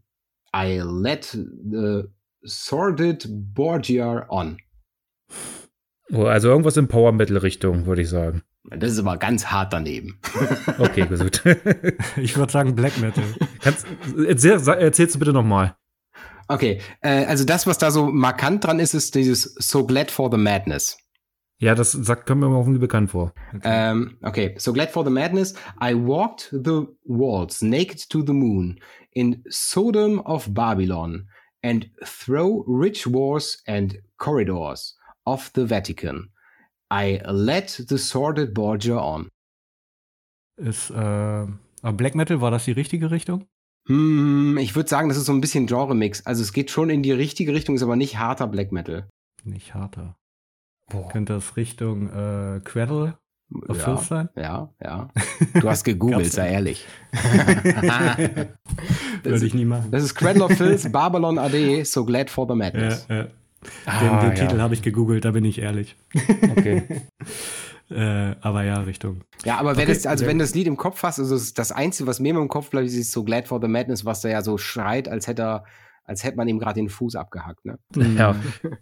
I led the sordid Borgia on. Oh, also irgendwas in Power Metal Richtung, würde ich sagen. Das ist aber ganz hart daneben. Okay, gut. Ich würde sagen Black Metal. Kannst, erzähl, erzählst du bitte nochmal. Okay, äh, also das, was da so markant dran ist, ist dieses So Glad for the Madness. Ja, das sagt, kommt mir mal irgendwie bekannt vor. Ähm, okay, So Glad for the Madness, I walked the walls naked to the moon in Sodom of Babylon and through rich wars and corridors of the Vatican. I led the sordid Borgia on. Ist, äh, aber Black Metal, war das die richtige Richtung? Hm, ich würde sagen, das ist so ein bisschen Genre-Mix. Also es geht schon in die richtige Richtung, ist aber nicht harter Black Metal. Nicht harter. Boah. Könnte das Richtung äh, Cradle of Ja. Sein? Ja, ja. Du hast gegoogelt, sei ehrlich. das, Würde ich nie machen. das ist Cradle of Filth, Babylon AD, So Glad for the Ja, Madness. ja. Den, Ah, den ja. Titel habe ich gegoogelt, da bin ich ehrlich. Okay. Äh, aber ja, Richtung. Ja, aber wenn Okay, das, also okay. wenn das Lied im Kopf hast, also das, das Einzige, was mir im Kopf bleibt, ist So Glad for the Madness, was da ja so schreit, als hätte er, als hätte man ihm gerade den Fuß abgehackt, ne? Ja,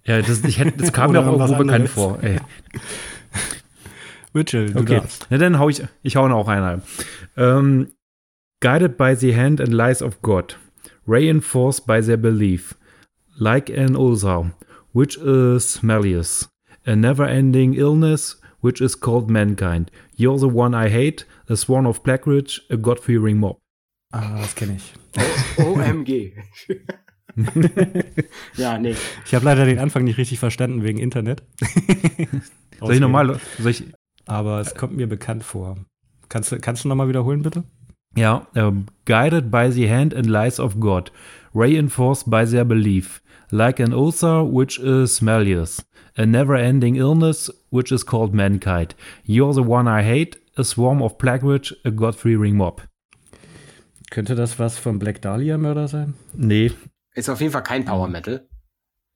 ja das, ich hätte, das kam mir auch irgendwo bekannt vor. Ey. Mitchell, du Okay, darfst. na dann hau ich, ich hau noch auch einen. Ähm, guided by the hand and lies of God, reinforced by their belief, like an ulcer, which is malleous, a never-ending illness, which is called mankind. You're the one I hate, a sworn of Blackridge, a God-fearing mob. Ah, das kenne ich. OMG. ja, nee. Ich habe leider den Anfang nicht richtig verstanden wegen Internet. Soll ich nochmal, Aber es kommt mir bekannt vor. Kannst du, kannst du nochmal wiederholen, bitte? Ja, ähm, guided by the hand and lies of God, reinforced by their belief, like an ulcer which is malleous, a never-ending illness which is called mankind. You're the one I hate, a swarm of Blackridge, a God-fearing mob. Könnte das was vom Black Dahlia Mörder sein? Nee, Ist auf jeden Fall kein Power Metal.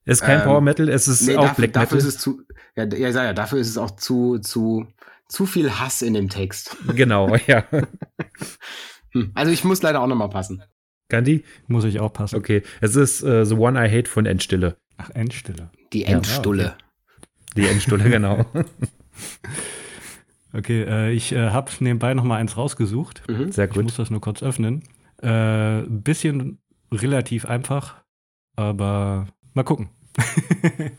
ist kein Ähm, Power Metal, es ist Nee, auch dafür, Black dafür Metal. ist es zu, ja, ja, ja, dafür ist es auch zu, zu, zu viel Hass in dem Text. genau, ja. Hm. Also ich muss leider auch nochmal passen. Gandhi? Muss ich aufpassen. Okay, es ist äh, The One I Hate von Endstille. Ach, Endstille. Die Endstulle. Die Endstille, genau. Okay, äh, ich äh, habe nebenbei nochmal eins rausgesucht. Mhm. Sehr Ich muss gut. das nur kurz öffnen. Äh, bisschen relativ einfach, aber mal gucken.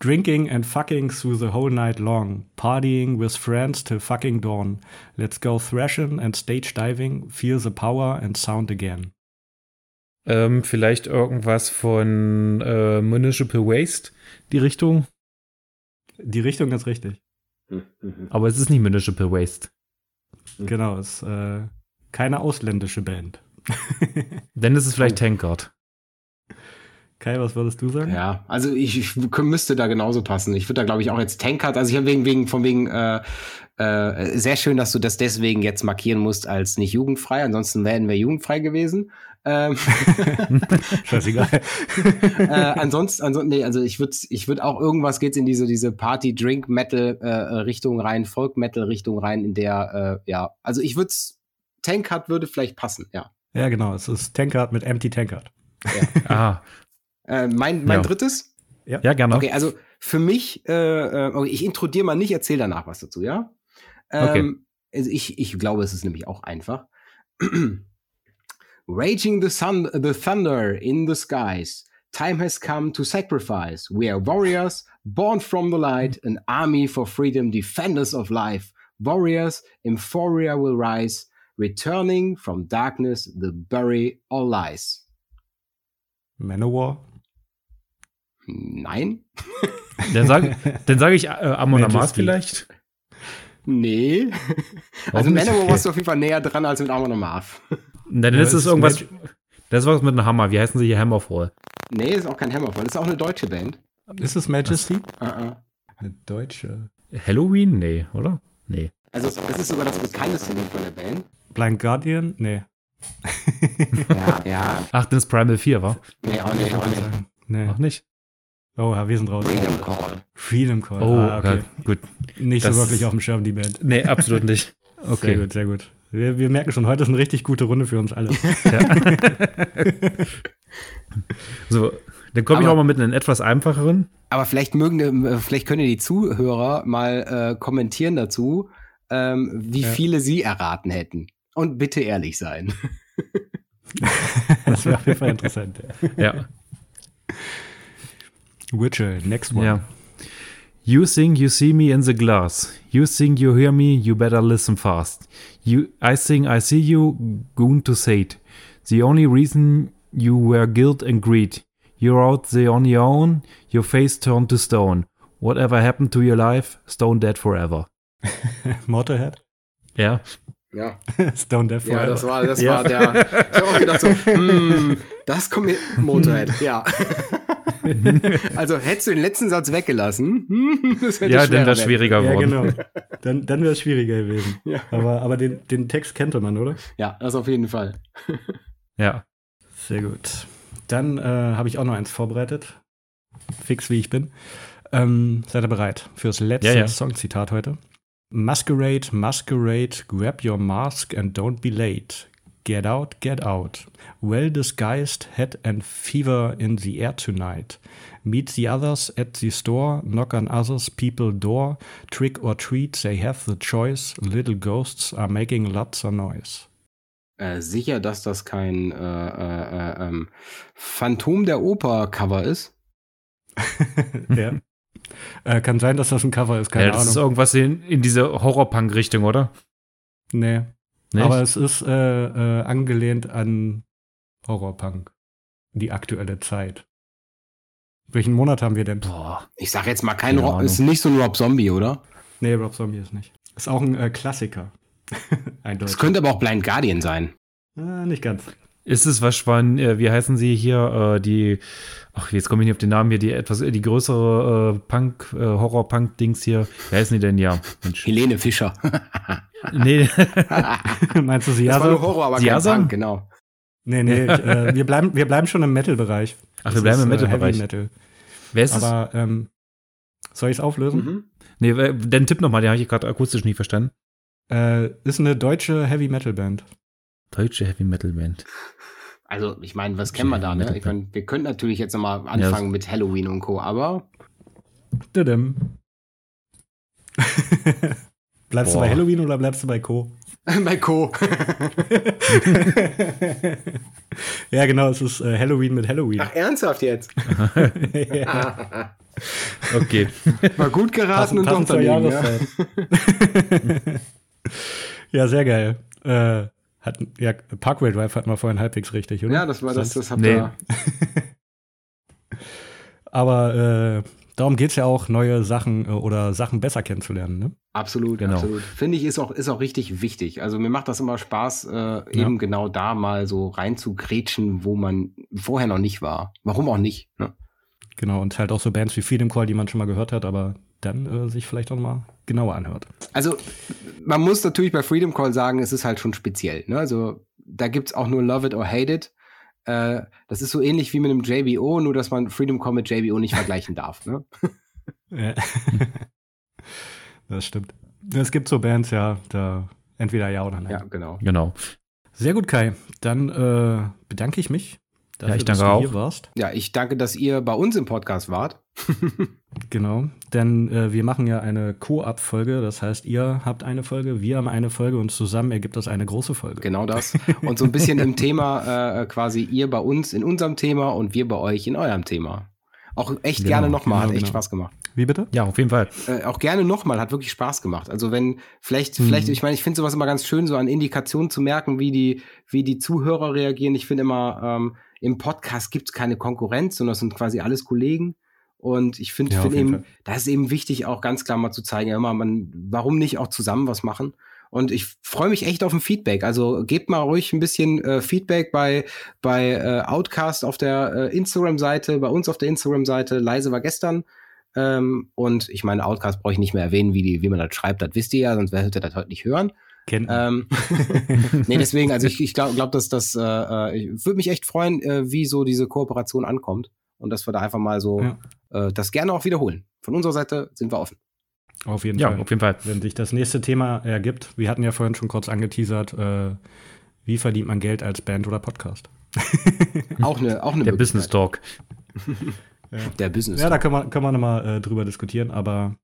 Drinking and fucking through the whole night long. Partying with friends till fucking dawn. Let's go thrashing and stage diving. Feel the power and sound again. Ähm, vielleicht irgendwas von äh, Municipal Waste, die Richtung. Die Richtung ist richtig. Mhm. Aber es ist nicht Municipal Waste. Genau, ist äh, keine ausländische Band. Dann ist es vielleicht Tankard. Kai, was würdest du sagen? Ja, also ich, ich müsste da genauso passen. Ich würde da, glaube ich, auch jetzt Tankard, also ich habe wegen, wegen, von wegen, äh, äh, sehr schön, dass du das deswegen jetzt markieren musst als nicht jugendfrei. Ansonsten wären wir jugendfrei gewesen. Ähm, Scheißegal. äh, ansonsten, ansonsten, nee, also ich würde ich würd auch irgendwas geht's in diese, diese Party-Drink-Metal-Richtung rein, Folk-Metal-Richtung rein, in der, äh, ja, also ich würde Tankard würde vielleicht passen, ja. Ja, genau. Es ist Tankard mit Empty Tankard. Ah, Äh, mein mein Ja. drittes? ja, gerne. Okay, also für mich, äh, äh, okay, ich introdiere mal nicht, erzähl danach was dazu, ja? Ähm, Okay. Also ich, ich glaube, es ist nämlich auch einfach. Raging the, sun, the thunder in the skies. Time has come to sacrifice. We are warriors, born from the light, an army for freedom, defenders of life. Warriors, Emphoria will rise, returning from darkness, the bury all lies. Manowar. Nein? Dann sage dann sag ich äh, Amon Amarth vielleicht. Nee. Also? Manowar Okay. warst du auf jeden Fall näher dran als mit Amon Amarth. Dann Ja, ist es irgendwas. Das ist was mit einem Hammer. Wie heißen sie hier? Hammerfall. Nee, ist auch kein Hammerfall. Ist auch eine deutsche Band. Ist es Majesty? Uh -uh. Eine deutsche. Halloween? Nee, oder? Nee. Also es das ist sogar das bekannteste Lied von der Band. Blind Guardian? Nee. Ja, ja. Ach, das ist Primal 4, war? Nee, auch nicht, auch nicht. Nee. Auch nicht. Oh, ja, wir sind raus. Freedom Call. Freedom Call. Oh, ah, okay. okay. gut. Nicht Das- so wirklich auf dem Schirm, die Band. Nee, absolut nicht. Sehr Okay. gut, sehr gut. Wir, wir merken schon, heute ist eine richtig gute Runde für uns alle. So, dann komme ich auch mal mit einem etwas einfacheren. Aber vielleicht mögen, äh, vielleicht können die Zuhörer mal äh, kommentieren dazu, ähm, wie Ja. viele sie erraten hätten. Und bitte ehrlich sein. Das wäre auf jeden Fall interessant. ja. Ja. Witcher, next one. ja. You think you see me in the glass. You think you hear me, you better listen fast. You, I think I see you, goon to say it. The only reason you were guilt and greed. You're out there on your own, your face turned to stone. Whatever happened to your life, stone dead forever. Motorhead? Ja. Ja, Stone ja Forever. das war, das Ja. war der. Ich habe auch gedacht so, hm, das kommt mir. Motorhead, ja. also hättest du den letzten Satz weggelassen, hm, das hätte Ja, dann wäre werden. schwieriger Ja, geworden. genau. Dann, dann wäre es schwieriger gewesen. Ja. Aber, aber den, den Text kannte man, oder? Ja, das auf jeden Fall. Ja. Sehr gut. Dann äh, habe ich auch noch eins vorbereitet. Fix wie ich bin. Ähm, seid ihr bereit fürs letzte Ja, ja. Songzitat heute? Masquerade, masquerade, grab your mask and don't be late. Get out, get out. Well disguised head and fever in the air tonight. Meet the others at the store, knock on others people door. Trick or treat, they have the choice. Little ghosts are making lots of noise. Äh, sicher, dass das kein äh, äh, äh, ähm, Phantom der Oper Cover ist. ja. Äh, kann sein, dass das ein Cover ist, keine ja, das Ahnung. ist irgendwas in, in diese Horrorpunk-Richtung, oder? Nee. Nicht? Aber es ist äh, äh, angelehnt an Horrorpunk. Die aktuelle Zeit. Welchen Monat haben wir denn? Boah. Ich sag jetzt mal kein Rob, ist nicht so ein Rob Zombie, oder? Nee, Rob Zombie ist nicht. Ist auch ein äh, Klassiker. Eindeutig. Es könnte aber auch Blind Guardian sein. Ah, nicht ganz. Ist es was von, äh, wie heißen sie hier, äh, die, ach, jetzt komme ich nicht auf den Namen hier, die etwas, die größere äh, Punk, äh, Horror-Punk-Dings hier. Wie heißen die denn? Ja, Mensch. Helene Fischer. Nee, Meinst du Das war nur Siasa? Horror, aber kein Siasa? Punk, genau. Nee, nee, ich, äh, wir, bleiben, wir bleiben schon im Metal-Bereich. Ach, wir Das bleiben im ist, äh, Metal-Bereich. Heavy Metal. wer ist es? Aber ähm, soll ich es auflösen? Mhm. Nee, dann tipp nochmal, den habe ich gerade akustisch nie verstanden. Äh, ist eine deutsche Heavy Metal Band. Deutsche Heavy Metal Band. Also, ich meine, was kennen wir da, ne? Ich meine, wir könnten natürlich jetzt nochmal anfangen mit Halloween und Co., aber Didim. bleibst Boah. du bei Halloween oder bleibst du bei Co? bei Co. ja, genau, es ist äh, Halloween mit Halloween. Ach, ernsthaft jetzt? ja. Okay. War gut geraten und doch daneben, ja. Jahreszeit. Ja. sehr geil. Äh, hat, ja, Parkway Drive hatten wir vorhin halbwegs richtig, oder? Ja, das war das, das habt Nee. ihr. Aber äh, darum geht es ja auch, neue Sachen äh, oder Sachen besser kennenzulernen. Ne? Absolut, Genau. absolut. Finde ich, ist auch, ist auch richtig wichtig. Also mir macht das immer Spaß, äh, eben genau da mal so rein zu grätschen, wo man vorher noch nicht war. Warum auch nicht? Ne? Genau, und halt auch so Bands wie Freedom Call, die man schon mal gehört hat, aber dann äh, sich vielleicht auch mal genauer anhört. Also man muss natürlich bei Freedom Call sagen, es ist halt schon speziell. Ne? Also da gibt's auch nur Love It or Hate It. Äh, das ist so ähnlich wie mit einem JBO, nur dass man Freedom Call mit JBO nicht vergleichen darf. Ne? Ja. das stimmt. Es gibt so Bands, ja, da entweder ja oder nein. Ja, genau. Genau. Sehr gut, Kai. Dann äh, bedanke ich mich, dafür, Ja, ich dass danke du auch. hier warst. Ja, ich danke, dass ihr bei uns im Podcast wart. Genau, denn äh, wir machen ja eine Co-Up-Folge. Das heißt, ihr habt eine Folge, wir haben eine Folge und zusammen ergibt das eine große Folge. Genau das. Und so ein bisschen im Thema, äh, quasi ihr bei uns in unserem Thema und wir bei euch in eurem Thema. Auch echt Genau, gerne nochmal, genau, hat echt genau. Spaß gemacht. Wie bitte? Ja, auf jeden Fall. Äh, auch gerne nochmal, hat wirklich Spaß gemacht. Also wenn, vielleicht, Mhm. vielleicht, ich meine, ich finde sowas immer ganz schön, so an Indikationen zu merken, wie die, wie die Zuhörer reagieren. Ich finde immer, ähm, im Podcast gibt es keine Konkurrenz, sondern es sind quasi alles Kollegen. Und ich finde Ja, find eben, Fall. da ist eben wichtig, auch ganz klar mal zu zeigen, ja, immer, man, warum nicht auch zusammen was machen? Und ich freue mich echt auf ein Feedback. Also gebt mal ruhig ein bisschen äh, Feedback bei, bei äh, Outcast auf der äh, Instagram-Seite, bei uns auf der Instagram-Seite. Leise war gestern. Ähm, und ich meine, Outcast brauche ich nicht mehr erwähnen, wie, die, wie man das schreibt. Das wisst ihr ja, sonst werdet ihr das heute nicht hören. Kennt Ähm, nee, deswegen, also ich, ich glaube, glaub, dass das, äh, äh, ich würde mich echt freuen, äh, wie so diese Kooperation ankommt. Und dass wir da einfach mal so Ja. äh, das gerne auch wiederholen. Von unserer Seite sind wir offen. Auf jeden Ja, Fall. auf jeden Fall. Wenn sich das nächste Thema ergibt, wir hatten ja vorhin schon kurz angeteasert, äh, wie verdient man Geld als Band oder Podcast? Auch eine, auch eine Der. Business Talk. Der Business. Ja, da können wir, können wir nochmal äh, drüber diskutieren, aber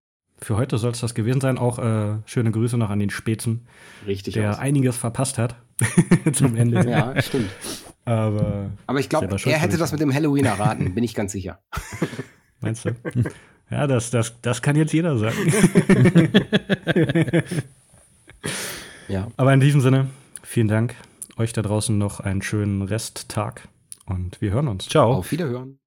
für heute soll es das gewesen sein. Auch äh, schöne Grüße noch an den Spätzen, Richtig. der aus. einiges verpasst hat zum Ende. Ja, stimmt. Aber Aber ich glaube, er hätte das mit dem Halloween erraten, bin ich ganz sicher. meinst du? Ja, das, das, das kann jetzt jeder sagen. Ja. Aber in diesem Sinne, vielen Dank. Euch da draußen noch einen schönen Resttag und wir hören uns. Ciao. Auf Wiederhören.